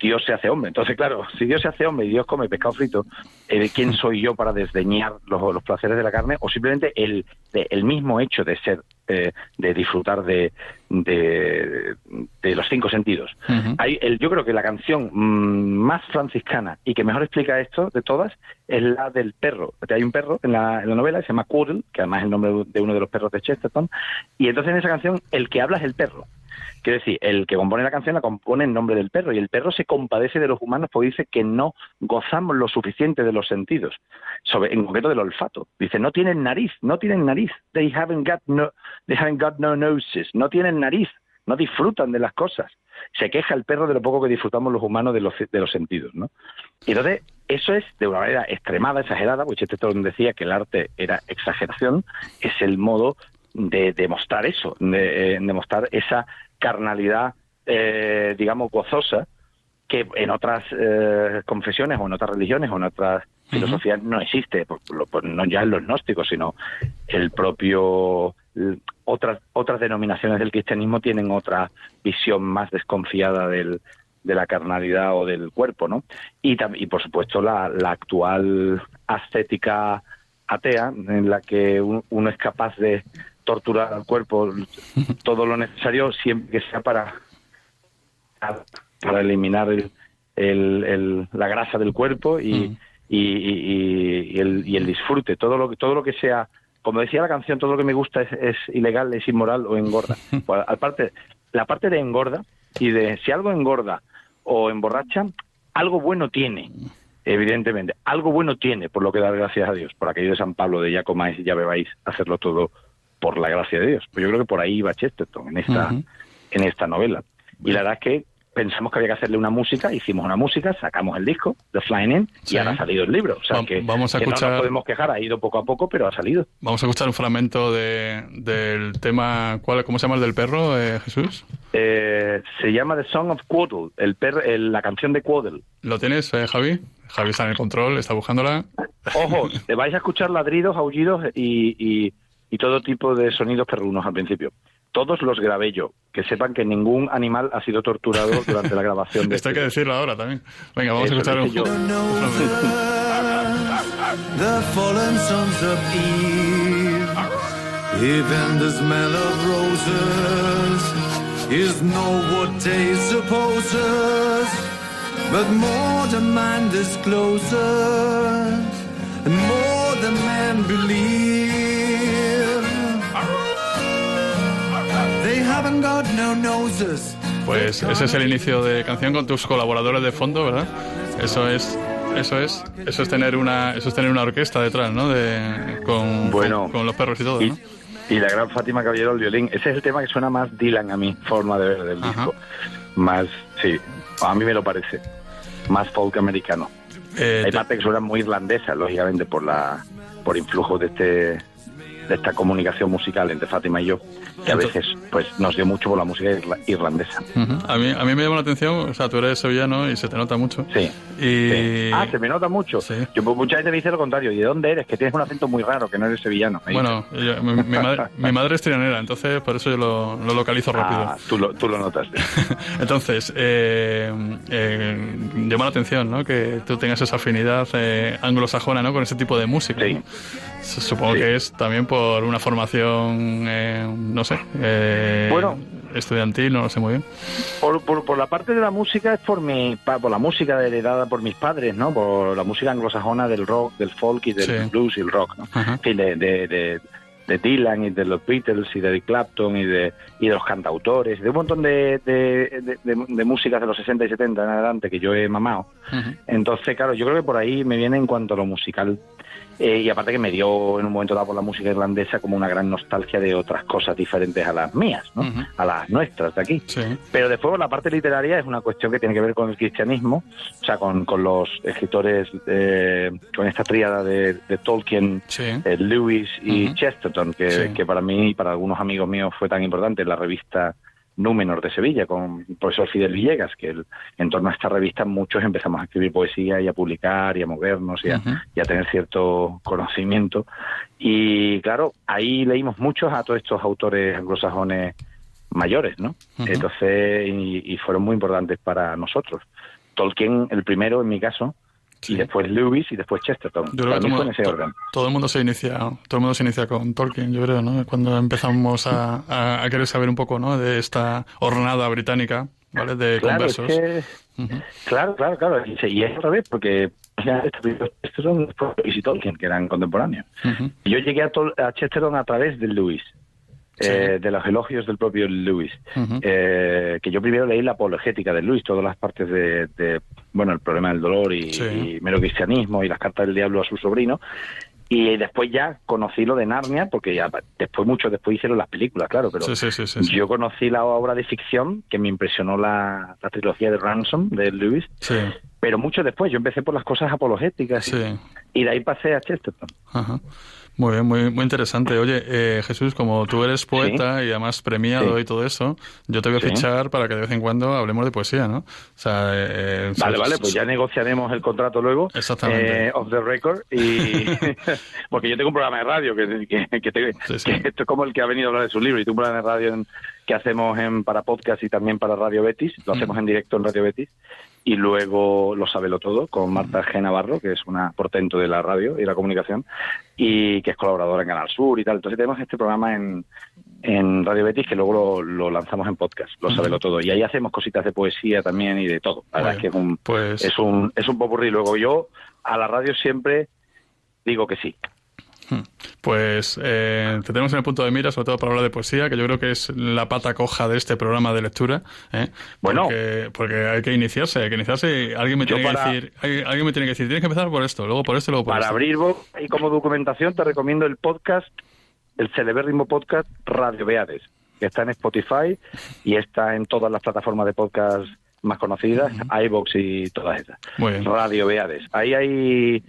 [SPEAKER 13] Dios se hace hombre. Entonces, claro, si Dios se hace hombre y Dios come pescado frito, eh, ¿quién soy yo para desdeñar los, los placeres de la carne? O simplemente el, el mismo hecho de ser, eh, de disfrutar de, de, de los cinco sentidos. Hay el, yo creo que la canción mm, más franciscana y que mejor explica esto de todas es la del perro. Hay un perro en la, en la novela que se llama Quoddle, que además es el nombre de uno de los perros de Chesterton, y entonces en esa canción el que habla es el perro. Quiere decir, el que compone la canción la compone en nombre del perro y el perro se compadece de los humanos porque dice que no gozamos lo suficiente de los sentidos, sobre, en concreto del olfato. Dice, no tienen nariz, no tienen nariz. They haven't got no, they haven't got no noses. No tienen nariz, no disfrutan de las cosas. Se queja el perro de lo poco que disfrutamos los humanos de los, de los sentidos, ¿no? Y entonces, eso es de una manera extremada, exagerada, porque Chesterton decía que el arte era exageración, es el modo de demostrar eso, de eh, demostrar esa carnalidad, eh, digamos, gozosa, que en otras eh, confesiones o en otras religiones o en otras filosofías no existe, por- por no ya en los gnósticos, sino el propio otras otras denominaciones del cristianismo tienen otra visión más desconfiada del, de la carnalidad o del cuerpo, ¿no? Y, y por supuesto la, la actual ascética atea en la que un- uno es capaz de torturar al cuerpo todo lo necesario siempre que sea para para eliminar el, el- el- la grasa del cuerpo y, y, y- y el, y el disfrute. Todo lo que todo lo que sea como decía la canción todo lo que me gusta es, es ilegal es inmoral o engorda. Pues, aparte la parte de engorda y de si algo engorda o emborracha algo bueno tiene evidentemente. Algo bueno tiene por lo que dar gracias a Dios. Por aquello de San Pablo de ya comáis y ya bebáis hacerlo todo por la gracia de Dios pues yo creo que por ahí va Chesterton en esta en esta novela. Y la verdad es que pensamos que había que hacerle una música, hicimos una música, sacamos el disco, The Flying In, y ahora ha salido el libro. O sea
[SPEAKER 2] Va-
[SPEAKER 13] que,
[SPEAKER 2] vamos a
[SPEAKER 13] que no
[SPEAKER 2] escuchar-
[SPEAKER 13] nos podemos quejar, ha ido poco a poco, pero ha salido.
[SPEAKER 2] Vamos a escuchar un fragmento de, del tema, ¿cuál, ¿cómo se llama el del perro, eh, Jesús?
[SPEAKER 13] Eh, se llama The Song of Quaddle, el per- el- la canción de Quaddle.
[SPEAKER 2] ¿Lo tienes, eh, Javi? Javi está en el control, está buscándola.
[SPEAKER 13] Ojo, te vais a escuchar ladridos, aullidos y, y- y todo tipo de sonidos perrunos al principio. Todos los grabé yo. Que sepan que ningún animal ha sido torturado durante la grabación de
[SPEAKER 2] Esto hay
[SPEAKER 13] este
[SPEAKER 2] que decirlo ahora también. Venga, vamos
[SPEAKER 13] Eso
[SPEAKER 2] a escuchar un,
[SPEAKER 13] yo.
[SPEAKER 11] The fallen sons of Eve, even the smell of roses is no what they supposes, but more the mind discloses, and more the man believe.
[SPEAKER 2] Pues ese es el inicio de canción con tus colaboradores de fondo, ¿verdad? Eso es, eso es, eso es tener una, eso es tener una orquesta detrás, ¿no? De, con,
[SPEAKER 13] Bueno,
[SPEAKER 2] con, con los perros y todo,
[SPEAKER 13] y,
[SPEAKER 2] ¿no?
[SPEAKER 13] y la gran Fátima Caballero al violín. Ese es el tema que suena más Dylan a mi forma de ver del disco. Más, sí, a mí me lo parece. Más folk americano.
[SPEAKER 2] Eh,
[SPEAKER 13] Hay
[SPEAKER 2] te-
[SPEAKER 13] parte que suena muy irlandesa, lógicamente, por la por influjo de este de esta comunicación musical entre Fátima y yo, que a veces pues nos dio mucho por la música irla- irlandesa.
[SPEAKER 2] Ujú. a, mí, a mí me llama la atención, o sea, tú eres sevillano y se te nota mucho.
[SPEAKER 13] Sí.
[SPEAKER 2] Y...
[SPEAKER 13] Sí. Ah, se me nota mucho. Yo, pues, mucha gente me dice lo contrario. ¿Y de dónde eres? Que tienes un acento muy raro, que no eres sevillano.
[SPEAKER 2] Bueno, yo- mi, mi madre, mi madre es trianera, entonces por eso yo lo, lo localizo rápido.
[SPEAKER 13] Ah, tú lo, tú lo notas.
[SPEAKER 2] Entonces, eh, eh, llama la atención, ¿no? Que tú tengas esa afinidad eh, anglosajona, ¿no? Con ese tipo de música. ¿no? S- Supongo que es también por una formación, eh, no sé, eh,
[SPEAKER 13] Bueno.
[SPEAKER 2] estudiantil, no lo sé muy bien.
[SPEAKER 13] Por, por, por la parte de la música es por mi por la música heredada por mis padres, ¿no? Por la música anglosajona del rock, del folk y del
[SPEAKER 2] Sí.
[SPEAKER 13] blues y el rock, ¿no? En fin, de, de, de, de Dylan y de los Beatles y de Clapton y de, y de los cantautores, de un montón de, de, de, de- de músicas de los 60 y 70 en adelante que yo he mamado. Entonces, claro, yo creo que por ahí me viene en cuanto a lo musical. Eh, y aparte que me dio en un momento dado por la música irlandesa como una gran nostalgia de otras cosas diferentes a las mías, ¿no? a las nuestras de aquí. Pero después la parte literaria es una cuestión que tiene que ver con el cristianismo, o sea, con, con los escritores, eh, con esta tríada de, de Tolkien, eh, Lewis y Chesterton, que,
[SPEAKER 2] Sí.
[SPEAKER 13] que para mí y para algunos amigos míos fue tan importante, la revista Númenor de Sevilla, con el profesor Fidel Villegas, que el- en torno a esta revista muchos empezamos a escribir poesía y a publicar y a movernos y a,
[SPEAKER 2] Ujú.
[SPEAKER 13] y a tener cierto conocimiento. Y claro, ahí leímos muchos a todos estos autores anglosajones mayores, ¿no? Entonces, y, y fueron muy importantes para nosotros. Tolkien, el primero en mi caso, y después Lewis y después Chesterton.
[SPEAKER 2] Yo creo
[SPEAKER 13] Para
[SPEAKER 2] que
[SPEAKER 13] mí
[SPEAKER 2] todo,
[SPEAKER 13] fue en ese
[SPEAKER 2] to-
[SPEAKER 13] orden.
[SPEAKER 2] todo el mundo se inicia, todo el mundo se inicia con Tolkien, yo creo, ¿no? Cuando empezamos a, a- a querer saber un poco, ¿no? De esta hornada británica, ¿vale? De
[SPEAKER 13] Claro, es
[SPEAKER 2] conversos.
[SPEAKER 13] claro, claro, claro. Y, y es al revés, porque Chesterton y Tolkien, que eran contemporáneos. Yo llegué a, Tol- a Chesterton a través de Lewis, eh, de los elogios del propio Lewis. Eh, que yo primero leí la apologética de Lewis, todas las partes de, de, bueno, el problema del dolor y,
[SPEAKER 2] Sí.
[SPEAKER 13] y mero cristianismo y las cartas del diablo a su sobrino. Y después ya conocí lo de Narnia, porque ya después, mucho después hicieron las películas, claro, pero
[SPEAKER 2] Sí,
[SPEAKER 13] yo conocí la obra de ficción que me impresionó la, la trilogía de Ransom de Lewis, pero mucho después. Yo empecé por las cosas apologéticas y, de ahí pasé a Chesterton.
[SPEAKER 2] Ajá. Muy bien, muy, muy interesante. Oye, eh, Jesús, como tú eres poeta y además premiado
[SPEAKER 13] Sí.
[SPEAKER 2] y todo eso, yo te voy a
[SPEAKER 13] Sí.
[SPEAKER 2] fichar para que de vez en cuando hablemos de poesía, ¿no? O sea, eh,
[SPEAKER 13] Vale,
[SPEAKER 2] so-
[SPEAKER 13] vale, pues ya negociaremos el contrato luego.
[SPEAKER 2] Exactamente.
[SPEAKER 13] eh, off the record. Y porque yo tengo un programa de radio que, que, que te- que esto es como el que ha venido a hablar de su libro. Y tengo un programa de radio en- que hacemos en, para podcast y también para Radio Betis. Lo hacemos en directo en Radio Betis. Y luego Lo Sabelo Todo con Marta G. Navarro, que es una portento de la radio y la comunicación, y que es colaboradora en Canal Sur y tal. Entonces tenemos este programa en, en Radio Betis que luego lo, lo lanzamos en podcast, Lo Sabelo Todo. Y ahí hacemos cositas de poesía también y de todo. La verdad es que es un,
[SPEAKER 2] Pues-
[SPEAKER 13] es un, es un popurrí. Luego yo a la radio siempre digo que sí.
[SPEAKER 2] Pues eh, te tenemos en el punto de mira, sobre todo para hablar de poesía, que yo creo que es la pata coja de este programa de lectura. ¿eh?
[SPEAKER 13] Bueno.
[SPEAKER 2] Porque, porque hay que iniciarse, hay que iniciarse y alguien me tiene
[SPEAKER 13] para-
[SPEAKER 2] que decir, hay- alguien me tiene que decir, tienes que empezar por esto, luego por esto, luego por
[SPEAKER 13] Para
[SPEAKER 2] esto.
[SPEAKER 13] abrir y como documentación te recomiendo el podcast, el celebérrimo podcast Radio Beades, que está en Spotify y está en todas las plataformas de podcast más conocidas, iVoox y todas esas.
[SPEAKER 2] Muy bien.
[SPEAKER 13] Radio Beades. Ahí hay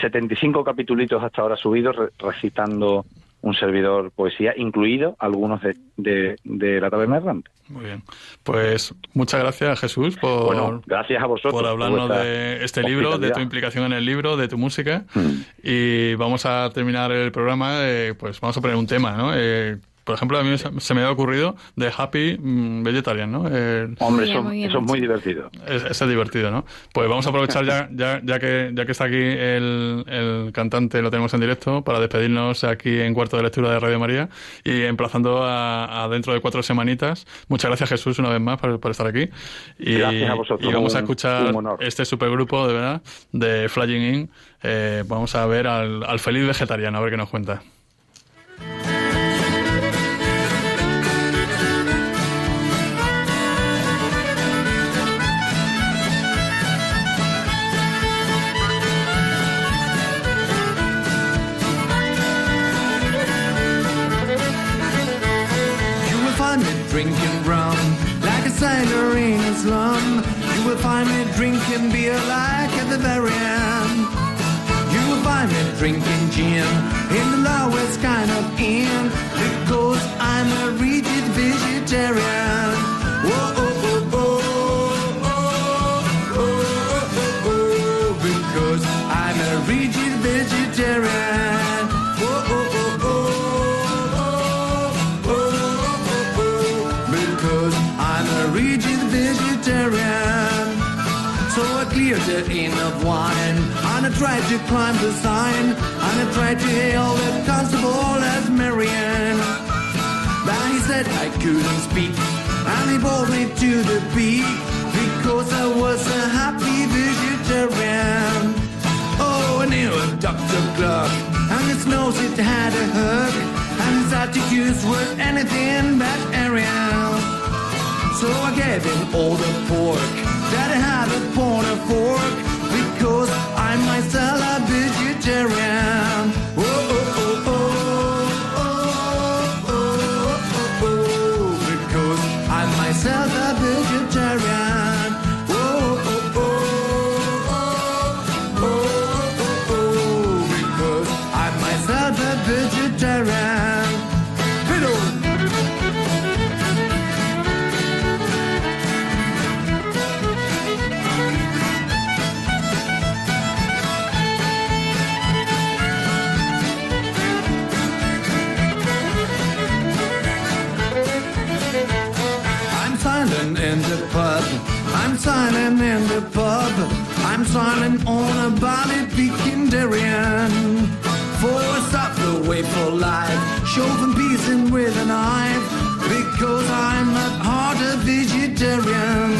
[SPEAKER 13] 75 capitulitos hasta ahora subidos re- recitando un servidor poesía, incluido algunos de, de, de la taberna errante.
[SPEAKER 2] Muy bien. Pues muchas gracias, Jesús, por,
[SPEAKER 13] Bueno, gracias a vosotros
[SPEAKER 2] por hablarnos de este libro, de tu implicación en el libro, de tu música.
[SPEAKER 13] Mm.
[SPEAKER 2] Y vamos a terminar el programa, eh, pues vamos a poner un tema, ¿no? Eh, por ejemplo, a mí se se me ha ocurrido de Happy mm, Vegetarian, ¿no? El-
[SPEAKER 13] Hombre, eso, eso es muy divertido.
[SPEAKER 2] Es, es divertido, ¿no? Pues vamos a aprovechar ya, ya, ya que ya que está aquí el, el cantante, lo tenemos en directo, para despedirnos aquí en Cuarto de Lectura de Radio María y emplazando a, a dentro de cuatro semanitas. Muchas gracias Jesús una vez más por, por estar aquí. Y,
[SPEAKER 13] Gracias a vosotros,
[SPEAKER 2] Y vamos a escuchar este supergrupo, de verdad, de Flying In. Eh, vamos a ver al, al feliz vegetariano, a ver qué nos cuenta.
[SPEAKER 11] Find me drinking beer like at the very end. You will find me drinking gin in the lowest kind of inn because I'm a rigid vegetarian. Whoa, I tried to climb the sign, and I tried to hail the constable as Marianne. But he said I couldn't speak, and he brought me to the peak because I was a happy vegetarian. Oh, I knew a Dr. Clark, and his nose it had a hook, and his attitudes were anything but Ariel. So I gave him all the pork that I had a fork Cause I myself a vegetarian. I'm silent in the pub. I'm silent on a Bobby Peekindarian. Force up the way for life. Shoving piecing with a knife. Because I'm at heart a vegetarian.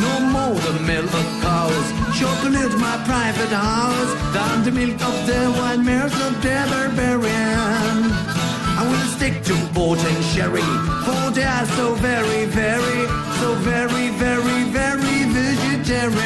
[SPEAKER 11] No more the milk of cows. Chocolate my private house. Down the milk of the white mares of the barbarian. I will stick to port and sherry, for they are so very, very, so very, very, very vegetarian.